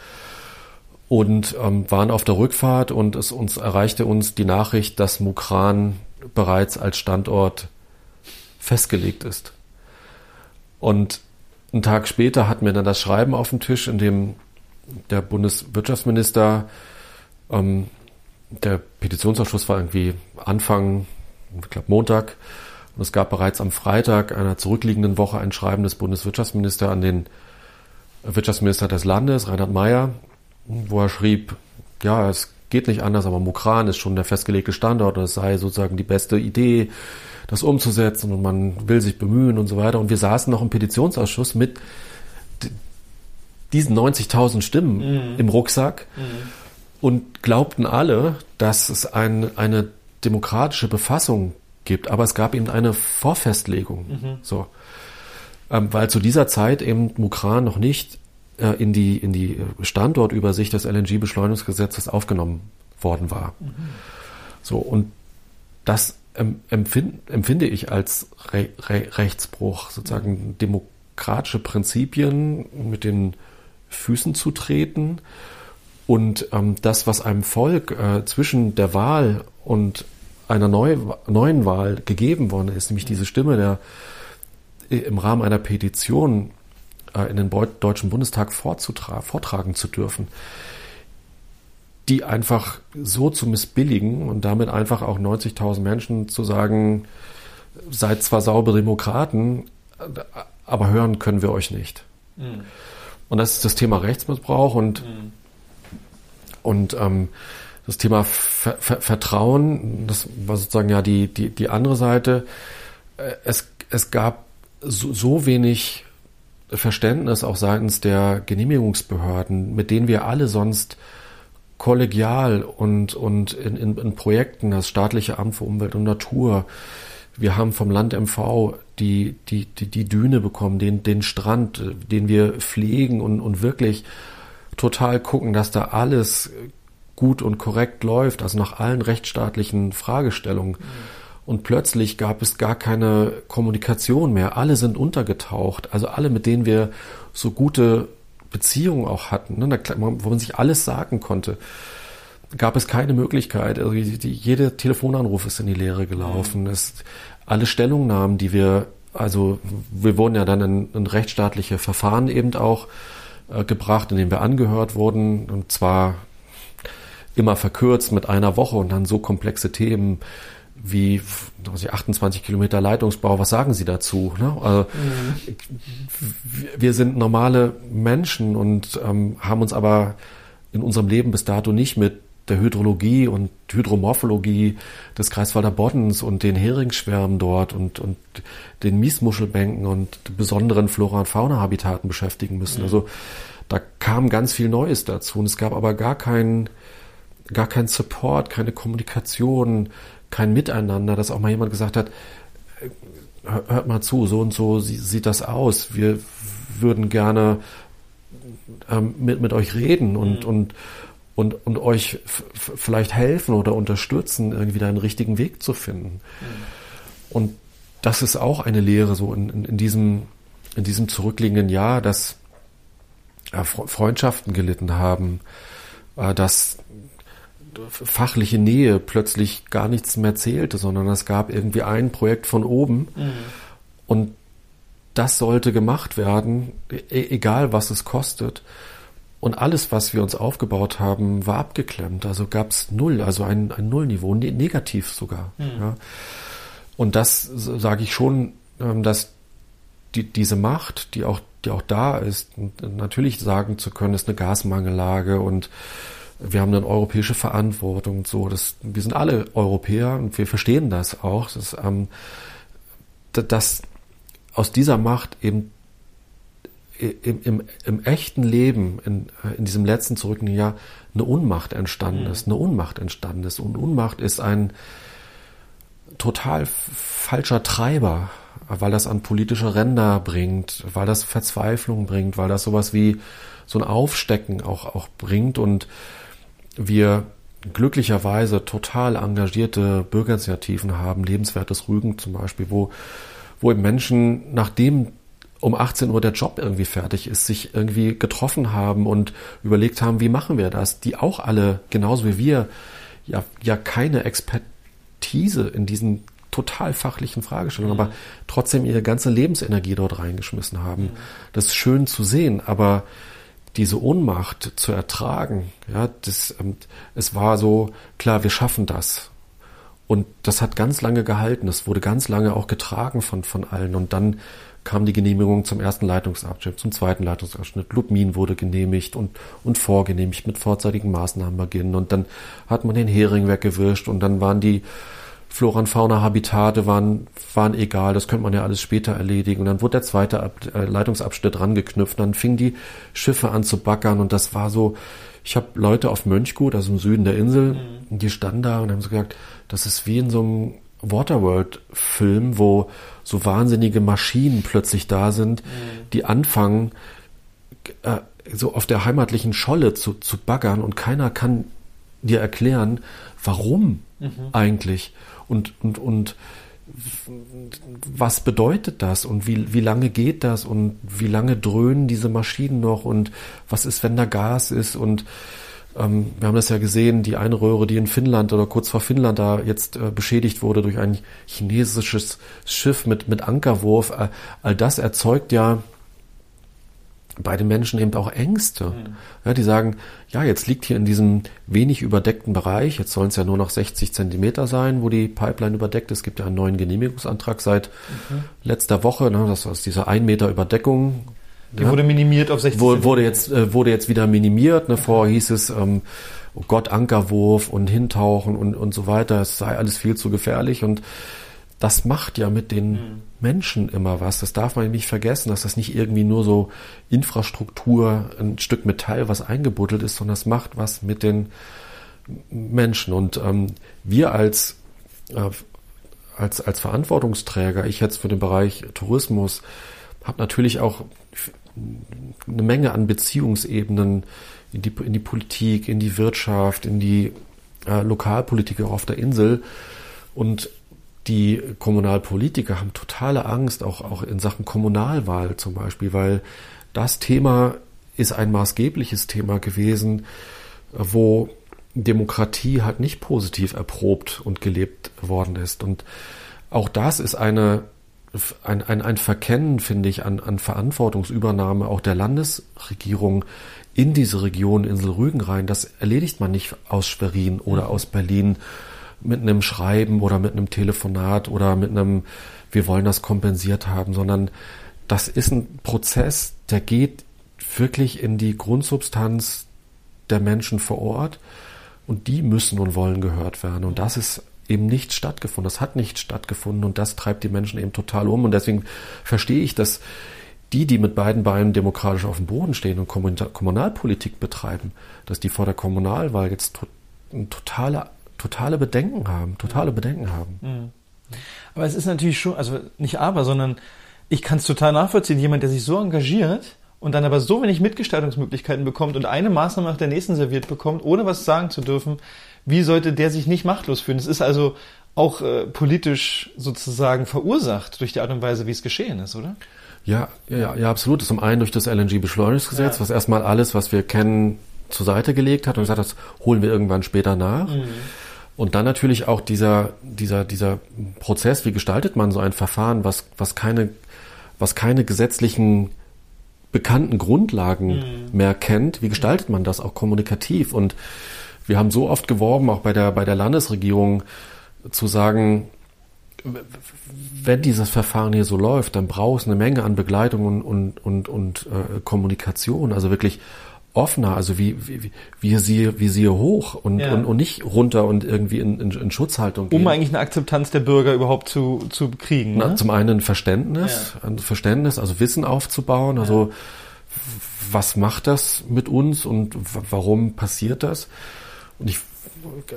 und ähm, waren auf der Rückfahrt und es uns erreichte uns die Nachricht, dass Mukran bereits als Standort festgelegt ist. Und einen Tag später hatten wir dann das Schreiben auf dem Tisch, in dem der Bundeswirtschaftsminister, ähm, der Petitionsausschuss war irgendwie Anfang, ich glaube Montag, und es gab bereits am Freitag einer zurückliegenden Woche ein Schreiben des Bundeswirtschaftsministers an den Wirtschaftsminister des Landes, Reinhard Mayer, wo er schrieb, ja, es geht nicht anders, aber Mukran ist schon der festgelegte Standort und es sei sozusagen die beste Idee, das umzusetzen und man will sich bemühen und so weiter. Und wir saßen noch im Petitionsausschuss mit diesen 90.000 Stimmen mhm. im Rucksack mhm. und glaubten alle, dass es ein, eine demokratische Befassung gibt, aber es gab eben eine Vorfestlegung. Mhm. So. Ähm, weil zu dieser Zeit eben Mukran noch nicht äh, in die, in die Standortübersicht des LNG-Beschleunigungsgesetzes aufgenommen worden war. Mhm. So, und das empfind, empfinde ich als Re Re Rechtsbruch, sozusagen demokratische Prinzipien mit den Füßen zu treten. Und ähm, das, was einem Volk äh, zwischen der Wahl und einer neu, neuen Wahl gegeben worden ist, nämlich diese Stimme der äh, im Rahmen einer Petition äh, in den Deutschen Bundestag vortragen zu dürfen, die einfach so zu missbilligen und damit einfach auch 90.000 Menschen zu sagen, seid zwar saubere Demokraten, aber hören können wir euch nicht. Mhm. Und das ist das Thema Rechtsmissbrauch und, mhm. und ähm, das Thema Ver Ver Vertrauen, das war sozusagen ja die, die, die andere Seite. Äh, es, es gab so, so wenig Verständnis auch seitens der Genehmigungsbehörden, mit denen wir alle sonst kollegial und, und in, in, in Projekten, das staatliche Amt für Umwelt und Natur, wir haben vom Land MV die, die, die, die Düne bekommen, den, den Strand, den wir pflegen und, und wirklich total gucken, dass da alles gut und korrekt läuft, also nach allen rechtsstaatlichen Fragestellungen. Mhm. Und plötzlich gab es gar keine Kommunikation mehr. Alle sind untergetaucht. Also alle, mit denen wir so gute Beziehungen auch hatten, ne, wo man sich alles sagen konnte, gab es keine Möglichkeit. Also die, jede Telefonanruf ist in die Leere gelaufen. Mhm. Es, alle Stellungnahmen, die wir, also wir wurden ja dann in, in rechtsstaatliche Verfahren eben auch äh, gebracht, in denen wir angehört wurden. Und zwar immer verkürzt mit einer Woche und dann so komplexe Themen wie 28 Kilometer Leitungsbau, was sagen Sie dazu? Ne? Also, mhm. Wir sind normale Menschen und ähm, haben uns aber in unserem Leben bis dato nicht mit der Hydrologie und Hydromorphologie des Kreiswalder Boddens und den Heringsschwärmen dort und, und den Miesmuschelbänken und besonderen Flora- und Fauna-Habitaten beschäftigen müssen. Mhm. Also da kam ganz viel Neues dazu und es gab aber gar keinen gar kein Support, keine Kommunikation, kein Miteinander, dass auch mal jemand gesagt hat, äh, hört mal zu, so und so sieht das aus. Wir würden gerne ähm, mit, mit euch reden und, mhm. und, und, und euch vielleicht helfen oder unterstützen, irgendwie da einen richtigen Weg zu finden. Mhm. Und das ist auch eine Lehre so in, in, in, diesem, in diesem zurückliegenden Jahr, dass äh, Freundschaften gelitten haben, äh, dass fachliche Nähe plötzlich gar nichts mehr zählte, sondern es gab irgendwie ein Projekt von oben mhm. und das sollte gemacht werden, e egal was es kostet. Und alles, was wir uns aufgebaut haben, war abgeklemmt. Also gab es null, also ein, ein Nullniveau, ne negativ sogar. Mhm. Ja. Und das sage ich schon, ähm, dass die, diese Macht, die auch, die auch da ist, natürlich sagen zu können, ist eine Gasmangellage und wir haben eine europäische Verantwortung und so. Das, wir sind alle Europäer und wir verstehen das auch, dass, ähm, dass aus dieser Macht eben im, im, im echten Leben, in, in diesem letzten zurückliegenden Jahr, eine Unmacht entstanden mhm. ist. Eine Unmacht entstanden ist. Und Unmacht ist ein total falscher Treiber, weil das an politische Ränder bringt, weil das Verzweiflung bringt, weil das sowas wie so ein Aufstecken auch, auch bringt und wir glücklicherweise total engagierte Bürgerinitiativen haben, lebenswertes Rügen zum Beispiel, wo, wo Menschen, nachdem um 18 Uhr der Job irgendwie fertig ist, sich irgendwie getroffen haben und überlegt haben, wie machen wir das, die auch alle, genauso wie wir, ja, ja keine Expertise in diesen total fachlichen Fragestellungen, mhm. aber trotzdem ihre ganze Lebensenergie dort reingeschmissen haben. Mhm. Das ist schön zu sehen, aber diese Ohnmacht zu ertragen, ja, das, ähm, es war so, klar, wir schaffen das. Und das hat ganz lange gehalten. Das wurde ganz lange auch getragen von, von allen. Und dann kam die Genehmigung zum ersten Leitungsabschnitt, zum zweiten Leitungsabschnitt. Lubmin wurde genehmigt und, und vorgenehmigt mit vorzeitigen Maßnahmenbeginn. Und dann hat man den Hering weggewischt und dann waren die Flora und Fauna-Habitate waren, waren egal, das könnte man ja alles später erledigen. Und dann wurde der zweite Ab äh, Leitungsabschnitt rangeknüpft. Dann fingen die Schiffe an zu baggern und das war so, ich habe Leute auf Mönchgut, also im Süden der Insel, mhm. die standen da und haben so gesagt, das ist wie in so einem Waterworld-Film, wo so wahnsinnige Maschinen plötzlich da sind, mhm. die anfangen, äh, so auf der heimatlichen Scholle zu, zu baggern und keiner kann dir erklären, warum mhm. eigentlich und, und, und was bedeutet das? Und wie, wie lange geht das? Und wie lange dröhnen diese Maschinen noch? Und was ist, wenn da Gas ist? Und ähm, wir haben das ja gesehen, die eine Röhre, die in Finnland oder kurz vor Finnland da jetzt äh, beschädigt wurde durch ein chinesisches Schiff mit, mit Ankerwurf, äh, all das erzeugt ja bei den Menschen eben auch Ängste. Mhm. Ja, die sagen, ja, jetzt liegt hier in diesem wenig überdeckten Bereich, jetzt sollen es ja nur noch 60 Zentimeter sein, wo die Pipeline überdeckt ist. Es gibt ja einen neuen Genehmigungsantrag seit mhm. letzter Woche, ne, das ist diese ein Meter Überdeckung. Die ja, wurde minimiert auf 60 Zentimeter. Wurde jetzt, äh, wurde jetzt wieder minimiert. Ne, vorher hieß es, ähm, oh Gott, Ankerwurf und Hintauchen und, und so weiter. Es sei alles viel zu gefährlich und das macht ja mit den mhm. Menschen immer was. Das darf man nicht vergessen, dass das nicht irgendwie nur so Infrastruktur, ein Stück Metall, was eingebuddelt ist, sondern das macht was mit den Menschen. Und ähm, wir als, äh, als, als Verantwortungsträger, ich jetzt für den Bereich Tourismus, habe natürlich auch eine Menge an Beziehungsebenen in die, in die Politik, in die Wirtschaft, in die äh, Lokalpolitik auch auf der Insel. Und die Kommunalpolitiker haben totale Angst, auch, auch in Sachen Kommunalwahl zum Beispiel, weil das Thema ist ein maßgebliches Thema gewesen, wo Demokratie halt nicht positiv erprobt und gelebt worden ist. Und auch das ist eine, ein, ein, ein Verkennen, finde ich, an, an Verantwortungsübernahme auch der Landesregierung in diese Region Insel Rügen rein. Das erledigt man nicht aus Schwerin oder aus Berlin mit einem Schreiben oder mit einem Telefonat oder mit einem, wir wollen das kompensiert haben, sondern das ist ein Prozess, der geht wirklich in die Grundsubstanz der Menschen vor Ort und die müssen und wollen gehört werden. Und das ist eben nicht stattgefunden. Das hat nicht stattgefunden und das treibt die Menschen eben total um. Und deswegen verstehe ich, dass die, die mit beiden Beinen demokratisch auf dem Boden stehen und Kommunalpolitik betreiben, dass die vor der Kommunalwahl jetzt eine totale totale Bedenken haben, totale Bedenken haben. Mhm. Aber es ist natürlich schon, also nicht aber, sondern ich kann es total nachvollziehen, jemand, der sich so engagiert und dann aber so wenig Mitgestaltungsmöglichkeiten bekommt und eine Maßnahme nach der nächsten serviert bekommt, ohne was sagen zu dürfen, wie sollte der sich nicht machtlos fühlen? Es ist also auch äh, politisch sozusagen verursacht durch die Art und Weise, wie es geschehen ist, oder? Ja, ja, ja, absolut. Zum einen durch das LNG-Beschleunigungsgesetz, ja. was erstmal alles, was wir kennen, zur Seite gelegt hat und gesagt hat, das holen wir irgendwann später nach. Mhm. Und dann natürlich auch dieser, dieser, dieser Prozess, wie gestaltet man so ein Verfahren, was, was keine, was keine gesetzlichen bekannten Grundlagen mhm. mehr kennt, wie gestaltet man das auch kommunikativ? Und wir haben so oft geworben, auch bei der, bei der Landesregierung, zu sagen, wenn dieses Verfahren hier so läuft, dann braucht es eine Menge an Begleitung und, und, und, und äh, Kommunikation, also wirklich offener, also wie, wie, wie sie, wie sie hoch und, ja. und, und nicht runter und irgendwie in, in, in Schutzhaltung gehen. Um eigentlich eine Akzeptanz der Bürger überhaupt zu, zu kriegen. Ne? Na, zum einen ein Verständnis, ja. ein Verständnis, also Wissen aufzubauen, also was macht das mit uns und warum passiert das? Und ich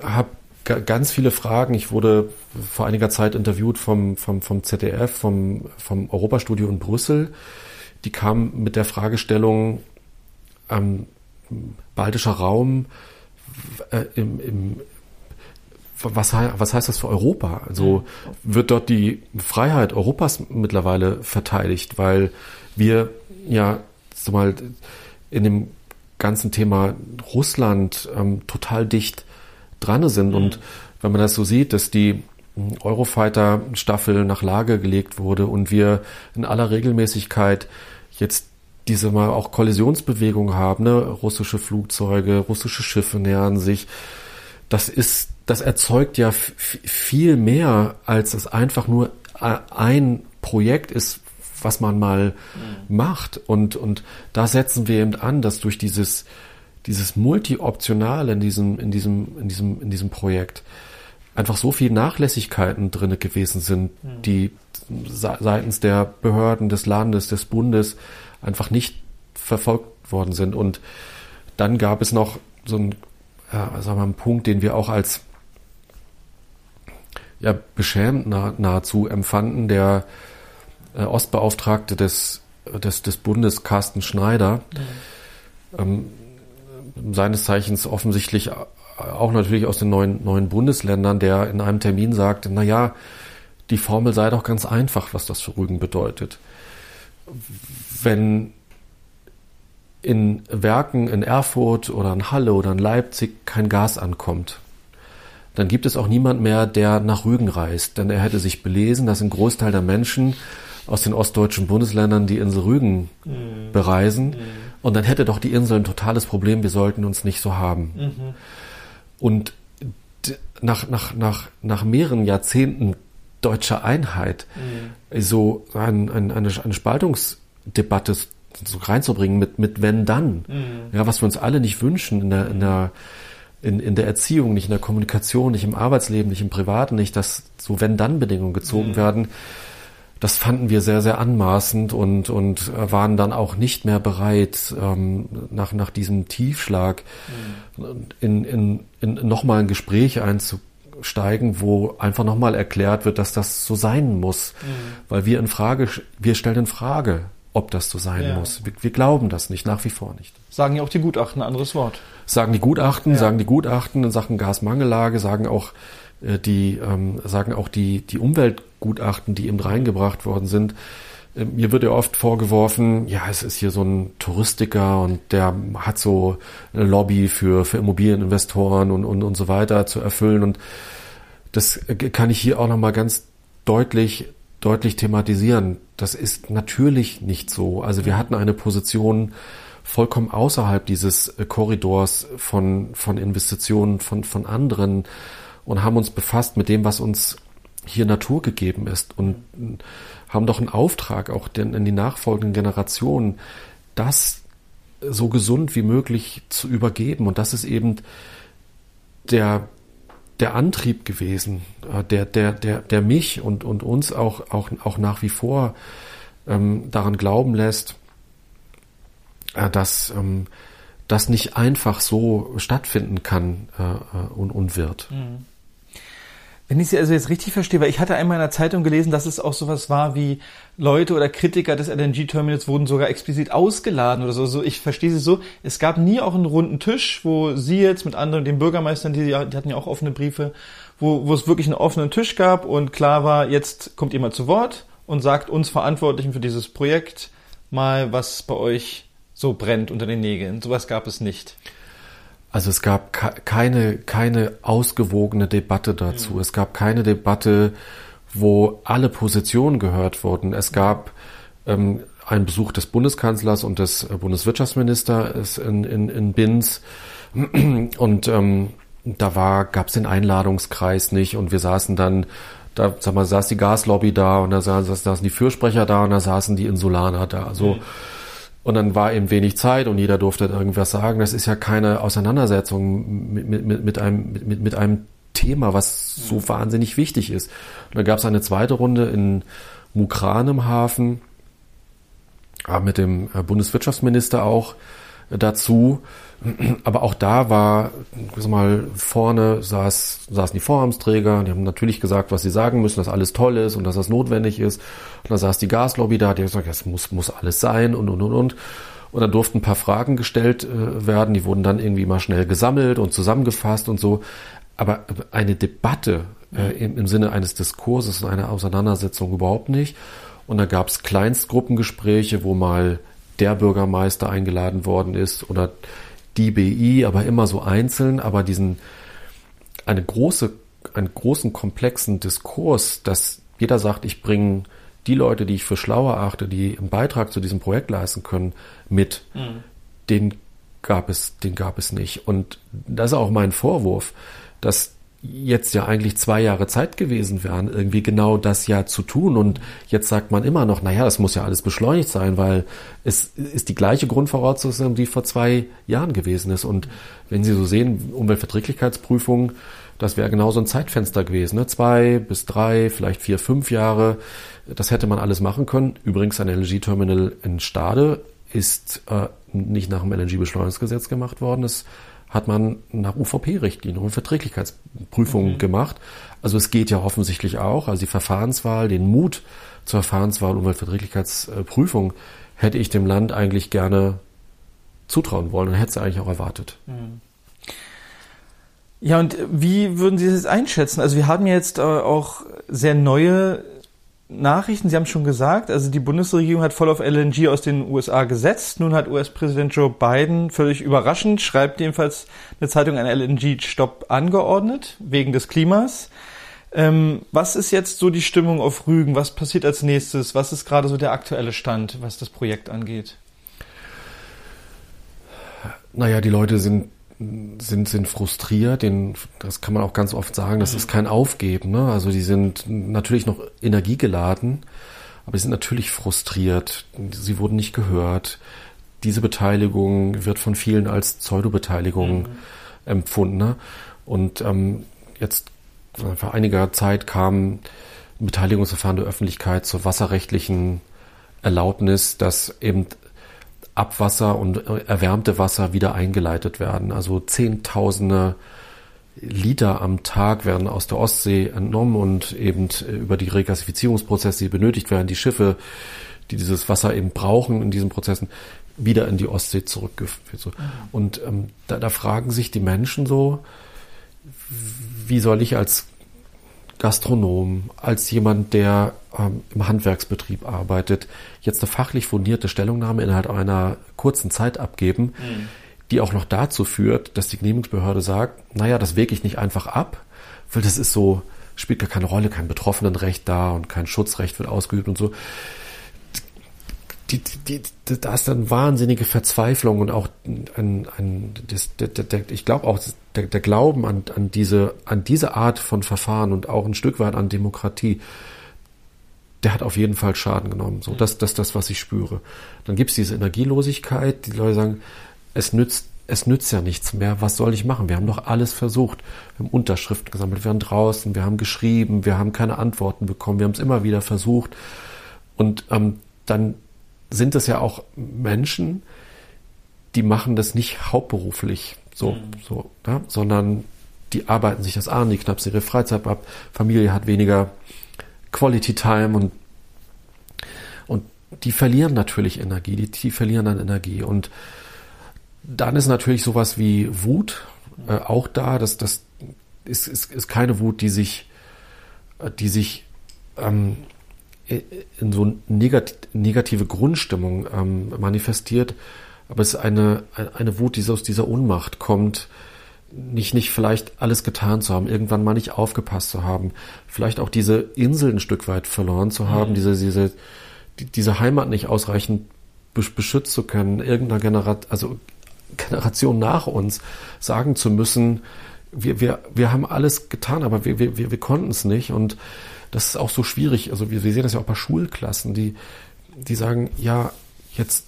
habe ganz viele Fragen. Ich wurde vor einiger Zeit interviewt vom, vom, vom ZDF, vom, vom Europastudio in Brüssel. Die kamen mit der Fragestellung, ähm, baltischer Raum äh, im, im was, was heißt das für Europa? Also wird dort die Freiheit Europas mittlerweile verteidigt, weil wir ja mal in dem ganzen Thema Russland ähm, total dicht dran sind. Mhm. Und wenn man das so sieht, dass die Eurofighter-Staffel nach Lage gelegt wurde und wir in aller Regelmäßigkeit jetzt diese mal auch Kollisionsbewegungen haben, ne? russische Flugzeuge, russische Schiffe nähern sich. Das ist, das erzeugt ja viel mehr, als es einfach nur ein Projekt ist, was man mal mhm. macht. Und, und da setzen wir eben an, dass durch dieses, dieses Multi-Optional in diesem, in diesem, in diesem, in diesem Projekt einfach so viel Nachlässigkeiten drinne gewesen sind, mhm. die seitens der Behörden des Landes, des Bundes einfach nicht verfolgt worden sind. Und dann gab es noch so einen, ja, sagen wir, einen Punkt, den wir auch als ja, beschämend nah, nahezu empfanden. Der äh, Ostbeauftragte des, des, des Bundes, Carsten Schneider, mhm. ähm, seines Zeichens offensichtlich auch natürlich aus den neuen, neuen Bundesländern, der in einem Termin sagte, na ja, die Formel sei doch ganz einfach, was das für Rügen bedeutet. Wenn in Werken in Erfurt oder in Halle oder in Leipzig kein Gas ankommt, dann gibt es auch niemand mehr, der nach Rügen reist. Denn er hätte sich belesen, dass ein Großteil der Menschen aus den ostdeutschen Bundesländern die Insel Rügen mhm. bereisen. Mhm. Und dann hätte doch die Insel ein totales Problem, wir sollten uns nicht so haben. Mhm. Und nach, nach, nach, nach mehreren Jahrzehnten deutscher Einheit mhm. so ein, ein, eine, eine Spaltungsdebatte so reinzubringen mit, mit wenn dann. Mhm. Ja, was wir uns alle nicht wünschen in der, in der, in, in der Erziehung, nicht in der Kommunikation, nicht im Arbeitsleben, nicht im Privaten, nicht, dass so wenn dann Bedingungen gezogen mhm. werden das fanden wir sehr, sehr anmaßend und, und waren dann auch nicht mehr bereit, ähm, nach, nach diesem Tiefschlag mhm. in, in, in nochmal ein Gespräch einzusteigen, wo einfach nochmal erklärt wird, dass das so sein muss. Mhm. Weil wir in Frage, wir stellen in Frage, ob das so sein ja. muss. Wir, wir, glauben das nicht, nach wie vor nicht. Sagen ja auch die Gutachten ein anderes Wort. Sagen die Gutachten, ja. sagen die Gutachten in Sachen Gasmangellage, sagen auch äh, die ähm, sagen auch die, die Umweltgutachten, die eben reingebracht worden sind. Äh, mir wird ja oft vorgeworfen, ja, es ist hier so ein Touristiker und der hat so eine Lobby für, für Immobilieninvestoren und, und, und so weiter zu erfüllen. Und das kann ich hier auch nochmal ganz deutlich, deutlich thematisieren. Das ist natürlich nicht so. Also wir hatten eine Position vollkommen außerhalb dieses Korridors von, von Investitionen von, von anderen und haben uns befasst mit dem, was uns hier Natur gegeben ist und haben doch einen Auftrag auch in die nachfolgenden Generationen, das so gesund wie möglich zu übergeben. Und das ist eben der, der Antrieb gewesen, äh, der, der, der, der mich und, und uns auch, auch, auch nach wie vor ähm, daran glauben lässt, äh, dass ähm, das nicht einfach so stattfinden kann äh, äh und, und wird. Mhm. Wenn ich Sie also jetzt richtig verstehe, weil ich hatte einmal in der Zeitung gelesen, dass es auch sowas war wie Leute oder Kritiker des LNG-Terminals wurden sogar explizit ausgeladen oder so. so. Ich verstehe Sie so, es gab nie auch einen runden Tisch, wo Sie jetzt mit anderen, den Bürgermeistern, die, die hatten ja auch offene Briefe, wo, wo es wirklich einen offenen Tisch gab und klar war, jetzt kommt jemand zu Wort und sagt uns Verantwortlichen für dieses Projekt mal, was bei euch so brennt unter den Nägeln. Sowas gab es nicht. Also es gab keine, keine ausgewogene Debatte dazu. Mhm. Es gab keine Debatte, wo alle Positionen gehört wurden. Es gab ähm, einen Besuch des Bundeskanzlers und des äh, Bundeswirtschaftsministers in, in, in Binz. Und ähm, da war, gab es den Einladungskreis nicht und wir saßen dann, da sag mal, saß die Gaslobby da und da saßen, saßen die Fürsprecher da und da saßen die Insulaner da. Also mhm und dann war eben wenig Zeit und jeder durfte irgendwas sagen. Das ist ja keine Auseinandersetzung mit, mit, mit, einem, mit, mit einem Thema, was so wahnsinnig wichtig ist. Und dann gab es eine zweite Runde in Mukran im Hafen, mit dem äh, Bundeswirtschaftsminister auch dazu. Aber auch da war, sag mal, vorne saß, saßen die Vorhabsträger, die haben natürlich gesagt, was sie sagen müssen, dass alles toll ist und dass das notwendig ist. Und da saß die Gaslobby da, die hat gesagt, es muss, muss alles sein und, und, und, und. Und dann durften ein paar Fragen gestellt äh, werden, die wurden dann irgendwie mal schnell gesammelt und zusammengefasst und so. Aber eine Debatte äh, im, im Sinne eines Diskurses und einer Auseinandersetzung überhaupt nicht. Und da gab es Kleinstgruppengespräche, wo mal der Bürgermeister eingeladen worden ist oder die BI, aber immer so einzeln, aber diesen eine große, einen großen komplexen Diskurs, dass jeder sagt, ich bringe die Leute, die ich für schlauer achte, die einen Beitrag zu diesem Projekt leisten können, mit, mhm. den gab es, den gab es nicht. Und das ist auch mein Vorwurf, dass jetzt ja eigentlich zwei Jahre Zeit gewesen wären, irgendwie genau das ja zu tun. Und jetzt sagt man immer noch, naja, das muss ja alles beschleunigt sein, weil es ist die gleiche Grundvoraussetzung, die vor zwei Jahren gewesen ist. Und wenn Sie so sehen, Umweltverträglichkeitsprüfung, Das wäre genau so ein Zeitfenster gewesen. Ne? Zwei bis drei, vielleicht vier, fünf Jahre. Das hätte man alles machen können. Übrigens ein LNG-Terminal in Stade ist äh, nicht nach dem LNG-Beschleunigungsgesetz gemacht worden. Das hat man nach UVP-Richtlinien und Verträglichkeitsprüfungen mhm. gemacht. Also es geht ja offensichtlich auch. Also die Verfahrenswahl, den Mut zur Verfahrenswahl und Umweltverträglichkeitsprüfung hätte ich dem Land eigentlich gerne zutrauen wollen und hätte es eigentlich auch erwartet. Mhm. Ja, und wie würden Sie das jetzt einschätzen? Also wir haben jetzt äh, auch sehr neue Nachrichten. Sie haben schon gesagt, also die Bundesregierung hat voll auf LNG aus den USA gesetzt. Nun hat US-Präsident Joe Biden völlig überraschend, schreibt jedenfalls eine Zeitung, einen LNG-Stopp angeordnet, wegen des Klimas. Ähm, was ist jetzt so die Stimmung auf Rügen? Was passiert als nächstes? Was ist gerade so der aktuelle Stand, was das Projekt angeht? Naja, die Leute sind sind, sind frustriert, den, das kann man auch ganz oft sagen, das mhm. ist kein Aufgeben. Ne? Also die sind natürlich noch energiegeladen, aber die sind natürlich frustriert. Sie wurden nicht gehört. Diese Beteiligung wird von vielen als Pseudo-Beteiligung mhm. empfunden. Ne? Und ähm, jetzt vor einiger Zeit kam ein Beteiligungsverfahren der Öffentlichkeit zur wasserrechtlichen Erlaubnis, dass eben Abwasser und erwärmte Wasser wieder eingeleitet werden. Also Zehntausende Liter am Tag werden aus der Ostsee entnommen und eben über die Regasifizierungsprozesse, die benötigt werden, die Schiffe, die dieses Wasser eben brauchen in diesen Prozessen, wieder in die Ostsee zurückgeführt. Und ähm, da, da fragen sich die Menschen so, wie soll ich als Gastronom, als jemand, der ähm, im Handwerksbetrieb arbeitet, jetzt eine fachlich fundierte Stellungnahme innerhalb einer kurzen Zeit abgeben, mhm. die auch noch dazu führt, dass die Genehmigungsbehörde sagt, naja, das wege ich nicht einfach ab, weil das ist so, spielt gar keine Rolle, kein Betroffenenrecht da und kein Schutzrecht wird ausgeübt und so die, die, die, da ist dann wahnsinnige Verzweiflung und auch ein, ein das, der, der, ich glaube auch der, der Glauben an, an diese an diese Art von Verfahren und auch ein Stück weit an Demokratie, der hat auf jeden Fall Schaden genommen. So, das, das, das, was ich spüre. Dann gibt's diese Energielosigkeit. Die Leute sagen, es nützt, es nützt ja nichts mehr. Was soll ich machen? Wir haben doch alles versucht. Wir haben Unterschriften gesammelt, wir waren draußen, wir haben geschrieben, wir haben keine Antworten bekommen, wir haben es immer wieder versucht. Und ähm, dann sind es ja auch Menschen, die machen das nicht hauptberuflich so, mhm. so, ja, sondern die arbeiten sich das an, die knapsen ihre Freizeit ab, Familie hat weniger Quality Time und, und die verlieren natürlich Energie, die, die verlieren dann Energie und dann ist natürlich sowas wie Wut äh, auch da, das, das ist, ist, ist keine Wut, die sich, die sich ähm, in so negative Grundstimmung ähm, manifestiert, aber es ist eine, eine Wut, die aus dieser Ohnmacht kommt, nicht, nicht vielleicht alles getan zu haben, irgendwann mal nicht aufgepasst zu haben, vielleicht auch diese Insel ein Stück weit verloren zu haben, mhm. diese, diese, die, diese Heimat nicht ausreichend beschützt zu können, irgendeiner Generation, also Generation nach uns sagen zu müssen, wir, wir, wir haben alles getan, aber wir, wir, wir konnten es nicht und das ist auch so schwierig. Also wir, wir sehen das ja auch bei Schulklassen, die, die sagen, ja, jetzt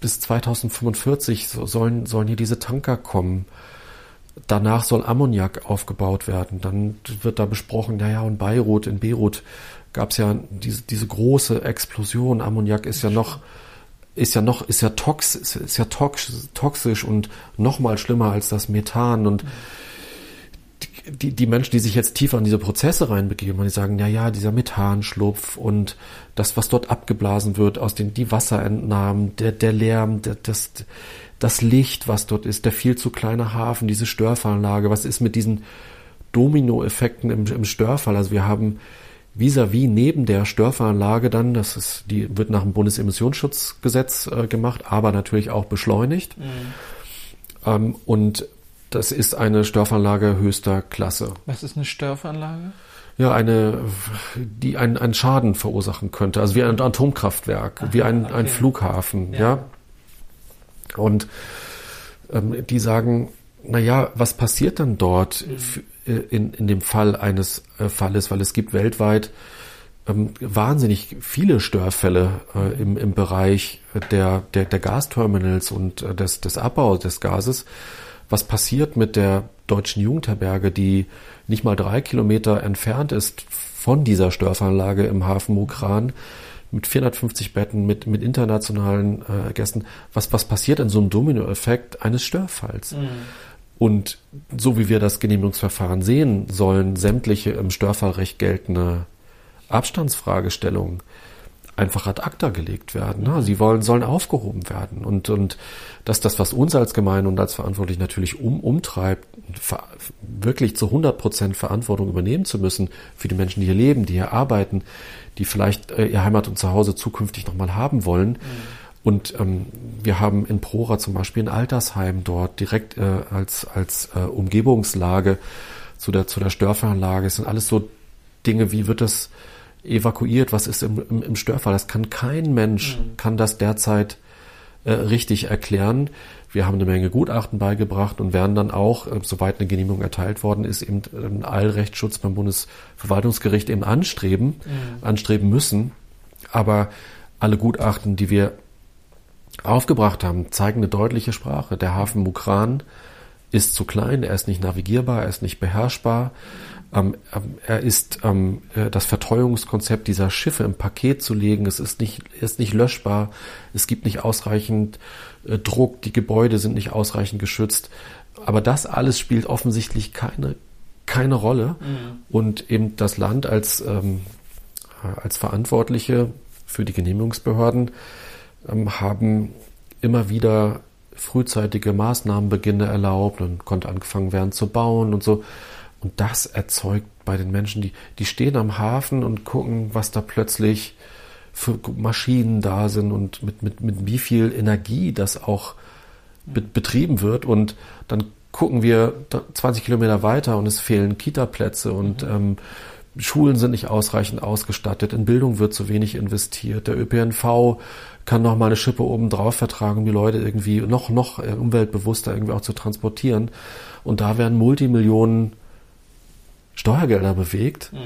bis 2045 sollen, sollen hier diese Tanker kommen. Danach soll Ammoniak aufgebaut werden. Dann wird da besprochen, naja, und Beirut, in Beirut gab es ja diese, diese große Explosion. Ammoniak ist ja noch, ist ja noch, ist ja tox, ist ja tox, toxisch und noch mal schlimmer als das Methan und mhm die, die Menschen, die sich jetzt tiefer in diese Prozesse reinbegeben, und die sagen, ja, ja, dieser Methanschlupf und das, was dort abgeblasen wird aus den, die Wasserentnahmen, der, der Lärm, der, das, das Licht, was dort ist, der viel zu kleine Hafen, diese Störfallanlage, was ist mit diesen Dominoeffekten im, im Störfall? Also wir haben vis-à-vis -vis neben der Störfallanlage dann, das ist, die wird nach dem Bundesemissionsschutzgesetz äh, gemacht, aber natürlich auch beschleunigt. Mhm. Ähm, und das ist eine Störfanlage höchster Klasse. Was ist eine Störfanlage? Ja, eine, die einen, einen Schaden verursachen könnte. Also wie ein Atomkraftwerk, Ach, wie ein, okay. ein Flughafen, ja. ja? Und ähm, die sagen, na ja, was passiert dann dort mhm. in, in dem Fall eines äh, Falles? Weil es gibt weltweit ähm, wahnsinnig viele Störfälle äh, im, im Bereich der, der, der Gasterminals und äh, des, des Abbaus des Gases Was passiert mit der deutschen Jugendherberge, die nicht mal drei Kilometer entfernt ist von dieser Störfanlage im Hafen Mukran? mit 450 Betten, mit, mit internationalen äh, Gästen. Was, was passiert in so einem Dominoeffekt eines Störfalls? Mhm. Und so wie wir das Genehmigungsverfahren sehen, sollen sämtliche im Störfallrecht geltende Abstandsfragestellungen einfach ad acta gelegt werden. Ne? Sie wollen, sollen aufgehoben werden. Und, und dass das, was uns als Gemeinde und als verantwortlich natürlich um, umtreibt, wirklich zu 100 Prozent Verantwortung übernehmen zu müssen für die Menschen, die hier leben, die hier arbeiten, die vielleicht äh, ihr Heimat und Zuhause zukünftig nochmal haben wollen. Mhm. Und ähm, wir haben in Prora zum Beispiel ein Altersheim dort direkt äh, als, als äh, Umgebungslage zu der, zu der Störfallanlage. Es sind alles so Dinge, wie wird das evakuiert, was ist im, im, im Störfall. Das kann kein Mensch, mhm. kann das derzeit äh, richtig erklären. Wir haben eine Menge Gutachten beigebracht und werden dann auch, äh, soweit eine Genehmigung erteilt worden ist, eben einen Eilrechtsschutz beim Bundesverwaltungsgericht eben anstreben, mhm. anstreben müssen. Aber alle Gutachten, die wir aufgebracht haben, zeigen eine deutliche Sprache. Der Hafen Mukran ist zu klein, er ist nicht navigierbar, er ist nicht beherrschbar. Ähm, ähm, er ist ähm, äh, das Verteuerungskonzept dieser Schiffe im Paket zu legen. Es ist nicht, ist nicht löschbar. Es gibt nicht ausreichend äh, Druck. Die Gebäude sind nicht ausreichend geschützt. Aber das alles spielt offensichtlich keine, keine Rolle. Mhm. Und eben das Land als, ähm, als Verantwortliche für die Genehmigungsbehörden ähm, haben immer wieder frühzeitige Maßnahmenbeginne erlaubt und konnte angefangen werden zu bauen und so. Und das erzeugt bei den Menschen, die, die stehen am Hafen und gucken, was da plötzlich für Maschinen da sind und mit, mit, mit wie viel Energie das auch be betrieben wird. Und dann gucken wir 20 Kilometer weiter und es fehlen Kita-Plätze und mhm. ähm, Schulen sind nicht ausreichend ausgestattet, in Bildung wird zu wenig investiert, der ÖPNV kann noch mal eine Schippe oben drauf vertragen, um die Leute irgendwie noch, noch umweltbewusster irgendwie auch zu transportieren. Und da werden Multimillionen Steuergelder bewegt. Mhm.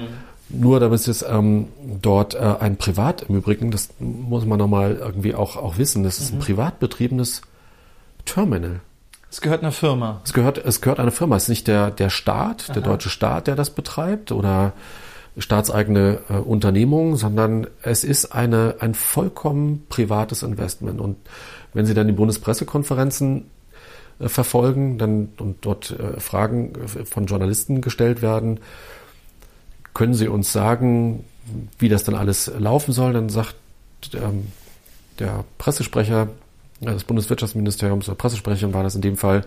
Nur damit es ähm, dort äh, ein Privat im Übrigen, das muss man nochmal irgendwie auch, auch wissen, das ist mhm. ein privat betriebenes Terminal. Es gehört einer Firma. Es gehört, es gehört einer Firma. Es ist nicht der, der Staat, Aha. der deutsche Staat, der das betreibt oder staatseigene äh, Unternehmung, sondern es ist eine, ein vollkommen privates Investment. Und wenn Sie dann die Bundespressekonferenzen verfolgen dann, und dort äh, Fragen äh, von Journalisten gestellt werden. Können Sie uns sagen, wie das dann alles laufen soll? Dann sagt ähm, der Pressesprecher des Bundeswirtschaftsministeriums, der Pressesprecherin war das in dem Fall,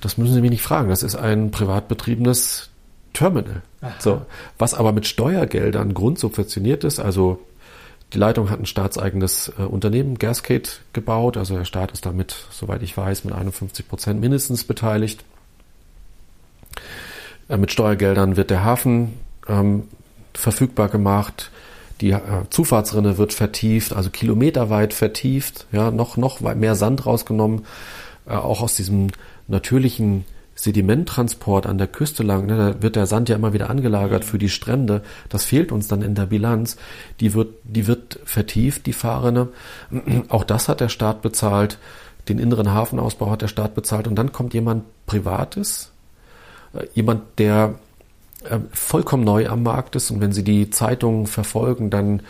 das müssen Sie mich nicht fragen, das ist ein privat betriebenes Terminal. So, was aber mit Steuergeldern grundsubventioniert ist, also die Leitung hat ein staatseigenes äh, Unternehmen, Gascade, gebaut. Also der Staat ist damit, soweit ich weiß, mit 51 Prozent mindestens beteiligt. Äh, mit Steuergeldern wird der Hafen ähm, verfügbar gemacht. Die äh, Zufahrtsrinne wird vertieft, also kilometerweit vertieft, ja, noch, noch mehr Sand rausgenommen, äh, auch aus diesem natürlichen Sedimenttransport an der Küste lang, ne, da wird der Sand ja immer wieder angelagert für die Strände. Das fehlt uns dann in der Bilanz. Die wird, die wird vertieft, die Fahrrinne. Auch das hat der Staat bezahlt. Den inneren Hafenausbau hat der Staat bezahlt. Und dann kommt jemand Privates, äh, jemand, der äh, vollkommen neu am Markt ist. Und wenn Sie die Zeitungen verfolgen, dann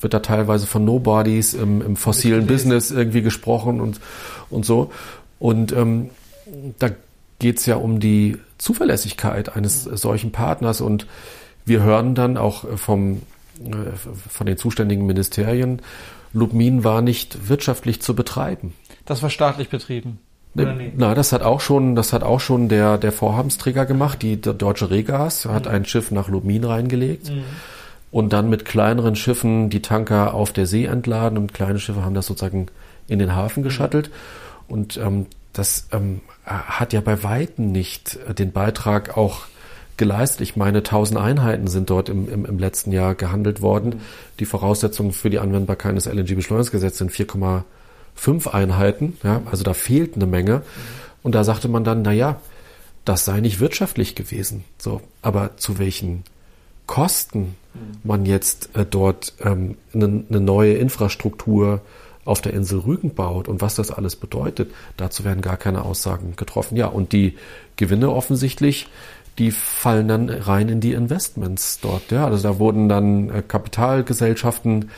wird da teilweise von Nobodies im, im fossilen Business irgendwie gesprochen und, und so. Und ähm, da geht es ja um die Zuverlässigkeit eines solchen Partners und wir hören dann auch vom, äh, von den zuständigen Ministerien, Lubmin war nicht wirtschaftlich zu betreiben. Das war staatlich betrieben. Nee? Na, das hat auch schon, das hat auch schon der, der Vorhabenträger gemacht. Die, deutsche Regas hat mhm. ein Schiff nach Lubmin reingelegt mhm. und dann mit kleineren Schiffen die Tanker auf der See entladen und kleine Schiffe haben das sozusagen in den Hafen geschattelt. Mhm. Und ähm, das ähm, hat ja bei Weitem nicht den Beitrag auch geleistet. Ich meine, 1000 Einheiten sind dort im, im, im letzten Jahr gehandelt worden. Die Voraussetzungen für die Anwendbarkeit des LNG-Beschleunigungsgesetzes sind 4,5 Einheiten. Ja, also da fehlt eine Menge. Und da sagte man dann, na ja, das sei nicht wirtschaftlich gewesen. So, aber zu welchen Kosten mhm. man jetzt äh, dort ähm, eine, eine neue Infrastruktur auf der Insel Rügen baut und was das alles bedeutet, dazu werden gar keine Aussagen getroffen. Ja, und die Gewinne offensichtlich, die fallen dann rein in die Investments dort. Ja, also da wurden dann äh, Kapitalgesellschaften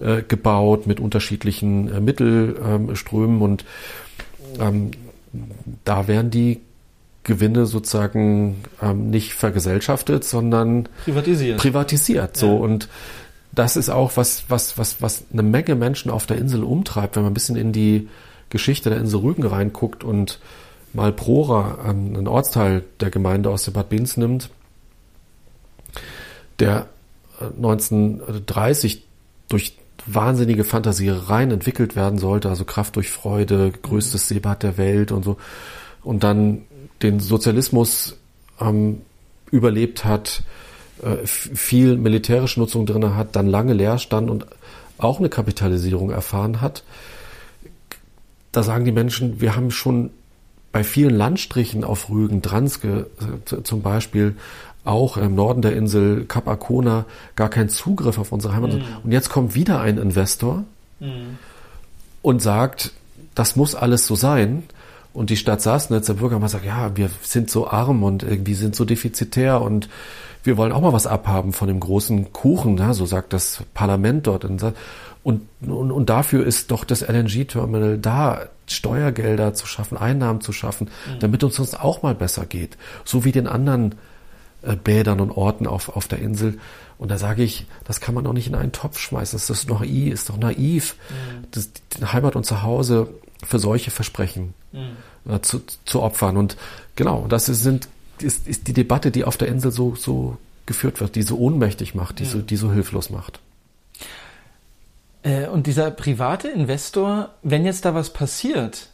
äh, gebaut mit unterschiedlichen äh, Mittelströmen und ähm, da werden die Gewinne sozusagen ähm, nicht vergesellschaftet, sondern privatisiert. Privatisiert. So ja. und das ist auch was, was, was, was eine Menge Menschen auf der Insel umtreibt, wenn man ein bisschen in die Geschichte der Insel Rügen reinguckt und mal Prora, einen Ortsteil der Gemeinde aus der Bad Binz nimmt, der 1930 äh, durch wahnsinnige Fantasiereien entwickelt werden sollte, also Kraft durch Freude, größtes Seebad der Welt und so, und dann den Sozialismus ähm, überlebt hat, äh, viel militärische Nutzung drin hat, dann lange leer stand und auch eine Kapitalisierung erfahren hat. Da sagen die Menschen, wir haben schon bei vielen Landstrichen auf Rügen, Dranske äh, zum Beispiel, auch im Norden der Insel Kap Arkona gar keinen Zugriff auf unsere Heimat. Mhm. Und jetzt kommt wieder ein Investor mhm. und sagt, das muss alles so sein. Und die Stadt Sassnitz, der Bürgermeister sagt, ja, wir sind so arm und irgendwie sind so defizitär und wir wollen auch mal was abhaben von dem großen Kuchen, ja, so sagt das Parlament dort. Und, und, und dafür ist doch das LNG-Terminal da, Steuergelder zu schaffen, Einnahmen zu schaffen, mhm. damit uns sonst auch mal besser geht. So wie den anderen äh, Bädern und Orten auf, auf der Insel. Und da sage ich, das kann man doch nicht in einen Topf schmeißen. Das ist doch naiv, ist doch naiv, mhm. das, die Heimat und Zuhause für solche Versprechen mhm. äh, zu, zu opfern. Und genau, das sind ist, ist die Debatte, die auf der Insel so, so geführt wird, die so ohnmächtig macht, die, ja. so, die so hilflos macht. Äh, und dieser private Investor, wenn jetzt da was passiert,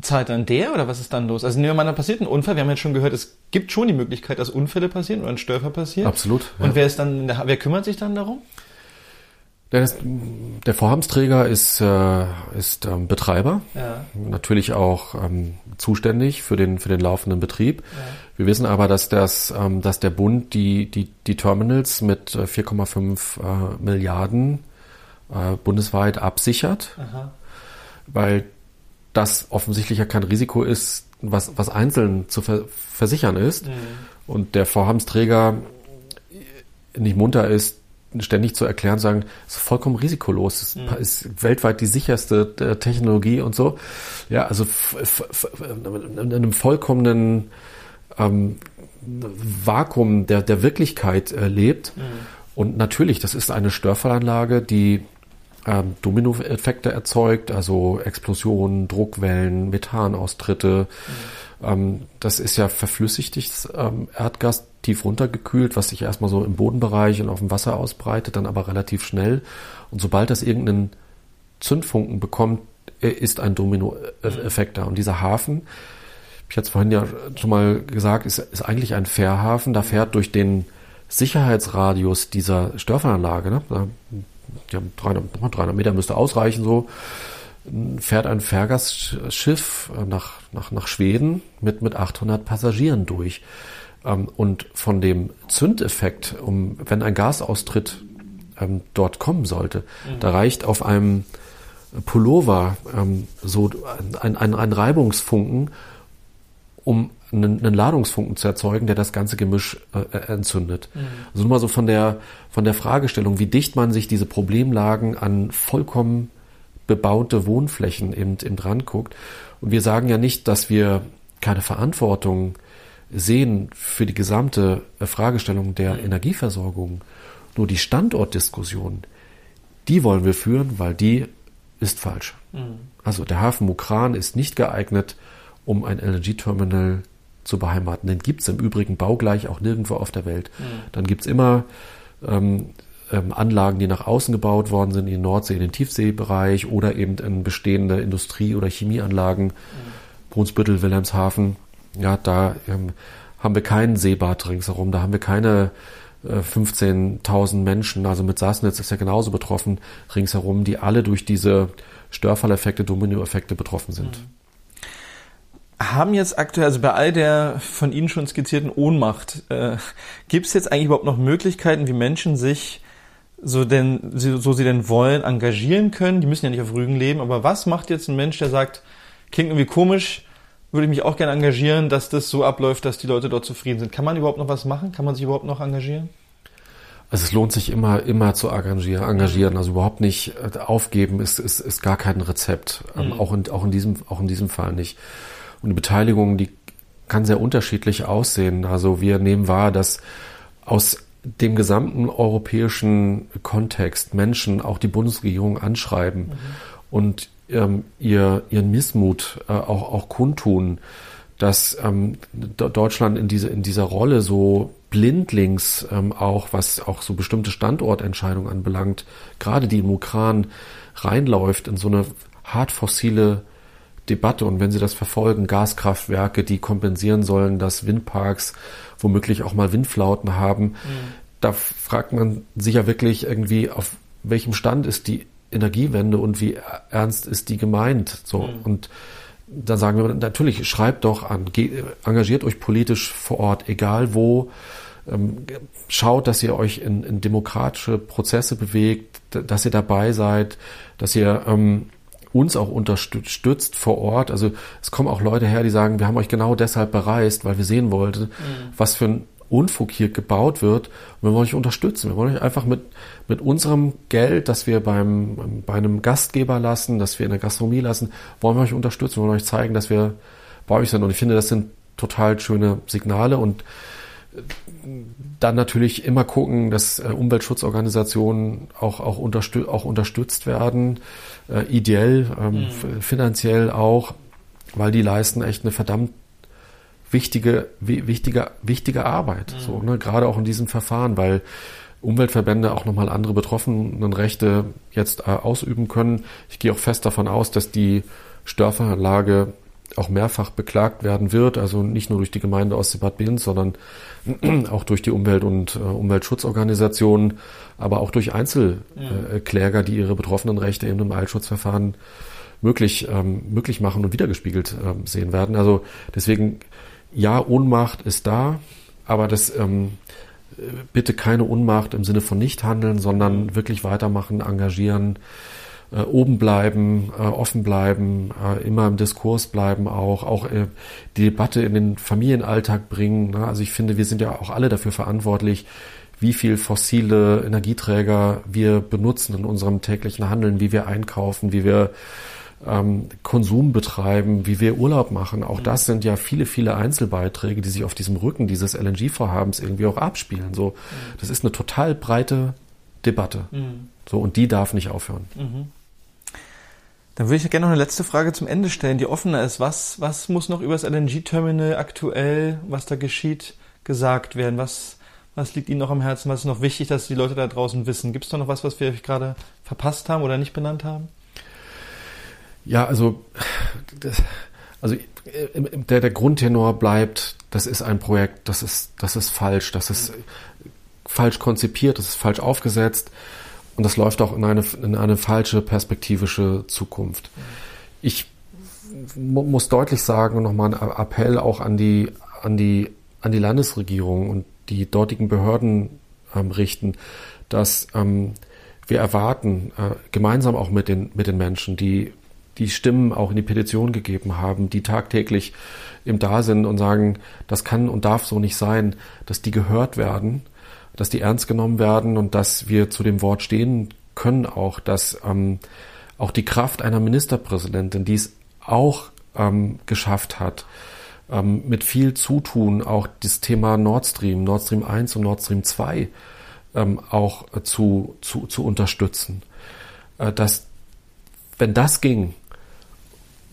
zahlt dann der oder was ist dann los? Also nehmen wir mal, da passiert ein Unfall. Wir haben jetzt schon gehört, es gibt schon die Möglichkeit, dass Unfälle passieren oder ein Störfer passiert. Absolut. Ja. Und wer ist dann, wer kümmert sich dann darum? Der, der Vorhabenträger ist, äh, ist ähm, Betreiber, ja. natürlich auch ähm, zuständig für den, für den laufenden Betrieb. Ja. Wir wissen aber, dass, das, ähm, dass der Bund die, die, die Terminals mit 4,5 äh, äh, Milliarden äh, bundesweit absichert, Aha. weil das offensichtlich ja kein Risiko ist, was, was einzeln zu ver versichern ist. Mhm. Und der Vorhabenträger nicht munter ist, ständig zu erklären, sagen, es ist vollkommen risikolos, es mhm. ist weltweit die sicherste äh, Technologie und so. Ja, also in einem vollkommenen ähm, Vakuum der, der Wirklichkeit äh, lebt. Mhm. Und natürlich, das ist eine Störfallanlage, die ähm, Dominoeffekte erzeugt, also Explosionen, Druckwellen, Methanaustritte. Mhm. Ähm, das ist ja verflüssigtes ähm, Erdgas, tief runtergekühlt, was sich erstmal so im Bodenbereich und auf dem Wasser ausbreitet, dann aber relativ schnell. Und sobald das irgendeinen Zündfunken bekommt, äh, ist ein Dominoeffekt da. Und dieser Hafen, ich hatte es vorhin ja schon mal gesagt, ist, ist eigentlich ein Fährhafen. Da fährt durch den Sicherheitsradius dieser Störfernanlage, ne? haben 300, 300 Meter müsste ausreichen so, fährt ein Fährgastschiff nach, nach, nach Schweden mit, mit 800 Passagieren durch. Ähm, und von dem Zündeffekt, um, wenn ein Gasaustritt ähm, dort kommen sollte, mhm. da reicht auf einem Pullover ähm, so ein, ein, ein Reibungsfunken, um einen, einen Ladungsfunken zu erzeugen, der das ganze Gemisch äh, entzündet. Mhm. Also nur mal so von der, von der Fragestellung, wie dicht man sich diese Problemlagen an vollkommen bebaute Wohnflächen eben, eben dran guckt. Und wir sagen ja nicht, dass wir keine Verantwortung sehen für die gesamte Fragestellung der mhm. Energieversorgung. Nur die Standortdiskussion, die wollen wir führen, weil die ist falsch. Mhm. Also der Hafen Mukran ist nicht geeignet, um ein LNG-Terminal zu beheimaten. Den gibt es im Übrigen baugleich auch nirgendwo auf der Welt. Mhm. Dann gibt es immer ähm, ähm, Anlagen, die nach außen gebaut worden sind, in die Nordsee, in den Tiefseebereich oder eben in bestehende Industrie- oder Chemieanlagen, mhm. Brunsbüttel, Wilhelmshaven ja, da ähm, haben wir keinen Seebad ringsherum, da haben wir keine äh, 15.000 Menschen, also mit Sassnitz ist ja genauso betroffen, ringsherum, die alle durch diese Störfalleffekte, Dominoeffekte betroffen sind. Mhm. Haben jetzt aktuell, also bei all der von Ihnen schon skizzierten Ohnmacht, äh, gibt es jetzt eigentlich überhaupt noch Möglichkeiten, wie Menschen sich so denn, so sie denn wollen, engagieren können. Die müssen ja nicht auf Rügen leben. Aber was macht jetzt ein Mensch, der sagt, klingt irgendwie komisch, würde ich mich auch gerne engagieren, dass das so abläuft, dass die Leute dort zufrieden sind. Kann man überhaupt noch was machen? Kann man sich überhaupt noch engagieren? Also es lohnt sich immer, immer zu engagieren, engagieren. Also überhaupt nicht äh, aufgeben ist, ist, ist gar kein Rezept. Ähm, mhm. Auch, in, auch, in diesem, auch in diesem Fall nicht. Und die Beteiligung, die kann sehr unterschiedlich aussehen. Also wir nehmen wahr, dass aus dem gesamten europäischen Kontext Menschen auch die Bundesregierung anschreiben mhm. und ähm, ihr, ihren Missmut äh, auch, auch kundtun, dass ähm, Deutschland in, diese, in dieser Rolle so blindlings ähm, auch, was auch so bestimmte Standortentscheidungen anbelangt, gerade die im Ukran reinläuft in so eine hart fossile Debatte. Und wenn Sie das verfolgen, Gaskraftwerke, die kompensieren sollen, dass Windparks womöglich auch mal Windflauten haben, mhm. da fragt man sich ja wirklich irgendwie, auf welchem Stand ist die Energiewende und wie ernst ist die gemeint? So mhm. und dann sagen wir natürlich, schreibt doch an, engagiert euch politisch vor Ort, egal wo, ähm, schaut, dass ihr euch in, in, demokratische Prozesse bewegt, dass ihr dabei seid, dass ihr ähm, uns auch unterstützt vor Ort. Also es kommen auch Leute her, die sagen, wir haben euch genau deshalb bereist, weil wir sehen wollten, mhm. was für ein Unfug hier gebaut wird. Und wir wollen euch unterstützen. Wir wollen euch einfach mit, mit unserem Geld, das wir beim, bei einem Gastgeber lassen, das wir in der Gastronomie lassen, wollen wir euch unterstützen. Wir wollen euch zeigen, dass wir bei euch sind. Und ich finde, das sind total schöne Signale und dann natürlich immer gucken, dass äh, Umweltschutzorganisationen auch, auch, unterstü auch unterstützt werden, äh, ideell, ähm, mhm. finanziell auch, weil die leisten echt eine verdammt wichtige, wichtige, wichtige Arbeit, mhm. so, ne? gerade auch in diesem Verfahren, weil Umweltverbände auch nochmal andere Betroffenenrechte jetzt äh, ausüben können. Ich gehe auch fest davon aus, dass die Störveranlage auch mehrfach beklagt werden wird, also nicht nur durch die Gemeinde Ostseebad Binz, sondern auch durch die Umwelt- und äh, Umweltschutzorganisationen, aber auch durch Einzelkläger, die ihre betroffenen Rechte eben im Eilschutzverfahren möglich, ähm, möglich machen und wiedergespiegelt ähm, sehen werden. Also deswegen ja, Ohnmacht ist da, aber das ähm, bitte keine Unmacht im Sinne von nicht handeln, sondern wirklich weitermachen, engagieren, äh, oben bleiben, äh, offen bleiben, äh, immer im Diskurs bleiben auch, auch äh, die Debatte in den Familienalltag bringen. Ne? Also ich finde, wir sind ja auch alle dafür verantwortlich, wie viel fossile Energieträger wir benutzen in unserem täglichen Handeln, wie wir einkaufen, wie wir ähm, Konsum betreiben, wie wir Urlaub machen. Auch mhm. das sind ja viele, viele Einzelbeiträge, die sich auf diesem Rücken dieses LNG-Vorhabens irgendwie auch abspielen. So, mhm. das ist eine total breite Debatte. Mhm. So, und die darf nicht aufhören. Dann würde ich gerne noch eine letzte Frage zum Ende stellen, die offener ist. Was, was muss noch über das LNG-Terminal aktuell, was da geschieht, gesagt werden? Was, was liegt Ihnen noch am Herzen? Was ist noch wichtig, dass die Leute da draußen wissen? Gibt es da noch was, was wir gerade verpasst haben oder nicht benannt haben? Ja, also, das, also der, der Grundtenor bleibt, das ist ein Projekt, das ist, das ist falsch, das ist falsch konzipiert, das ist falsch aufgesetzt und das läuft auch in eine, in eine falsche perspektivische Zukunft. Ich muss deutlich sagen und nochmal einen Appell auch an die, an die, an die Landesregierung und die dortigen Behörden ähm, richten, dass ähm, wir erwarten, äh, gemeinsam auch mit den, mit den Menschen, die die Stimmen auch in die Petition gegeben haben, die tagtäglich im Da sind und sagen, das kann und darf so nicht sein, dass die gehört werden, dass die ernst genommen werden und dass wir zu dem Wort stehen können auch, dass ähm, auch die Kraft einer Ministerpräsidentin, die es auch ähm, geschafft hat, ähm, mit viel Zutun auch das Thema Nord Stream, Nord Stream 1 und Nord Stream 2 ähm, auch zu, zu, zu unterstützen. Äh, dass, wenn das ging,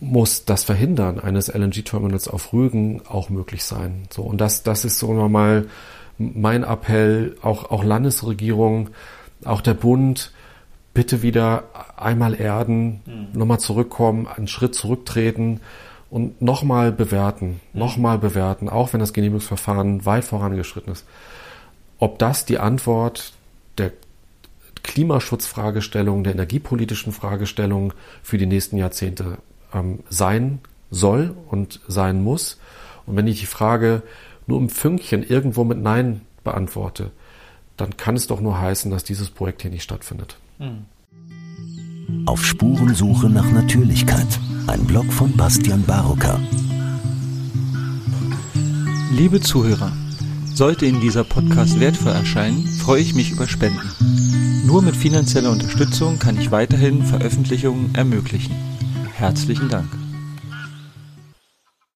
muss das Verhindern eines LNG-Terminals auf Rügen auch möglich sein. So, und das, das ist so nochmal mein Appell, auch, auch Landesregierung, auch der Bund, bitte wieder einmal erden, mhm. nochmal zurückkommen, einen Schritt zurücktreten und nochmal bewerten, mhm. nochmal bewerten, auch wenn das Genehmigungsverfahren weit vorangeschritten ist, ob das die Antwort der Klimaschutzfragestellung, der energiepolitischen Fragestellung für die nächsten Jahrzehnte ähm, sein soll und sein muss. Und wenn ich die Frage nur um Fünkchen irgendwo mit Nein beantworte, dann kann es doch nur heißen, dass dieses Projekt hier nicht stattfindet. Auf Spurensuche nach Natürlichkeit. Ein Blog von Bastian Barocker. Liebe Zuhörer, sollte Ihnen dieser Podcast wertvoll erscheinen, freue ich mich über Spenden. Nur mit finanzieller Unterstützung kann ich weiterhin Veröffentlichungen ermöglichen. Herzlichen Dank.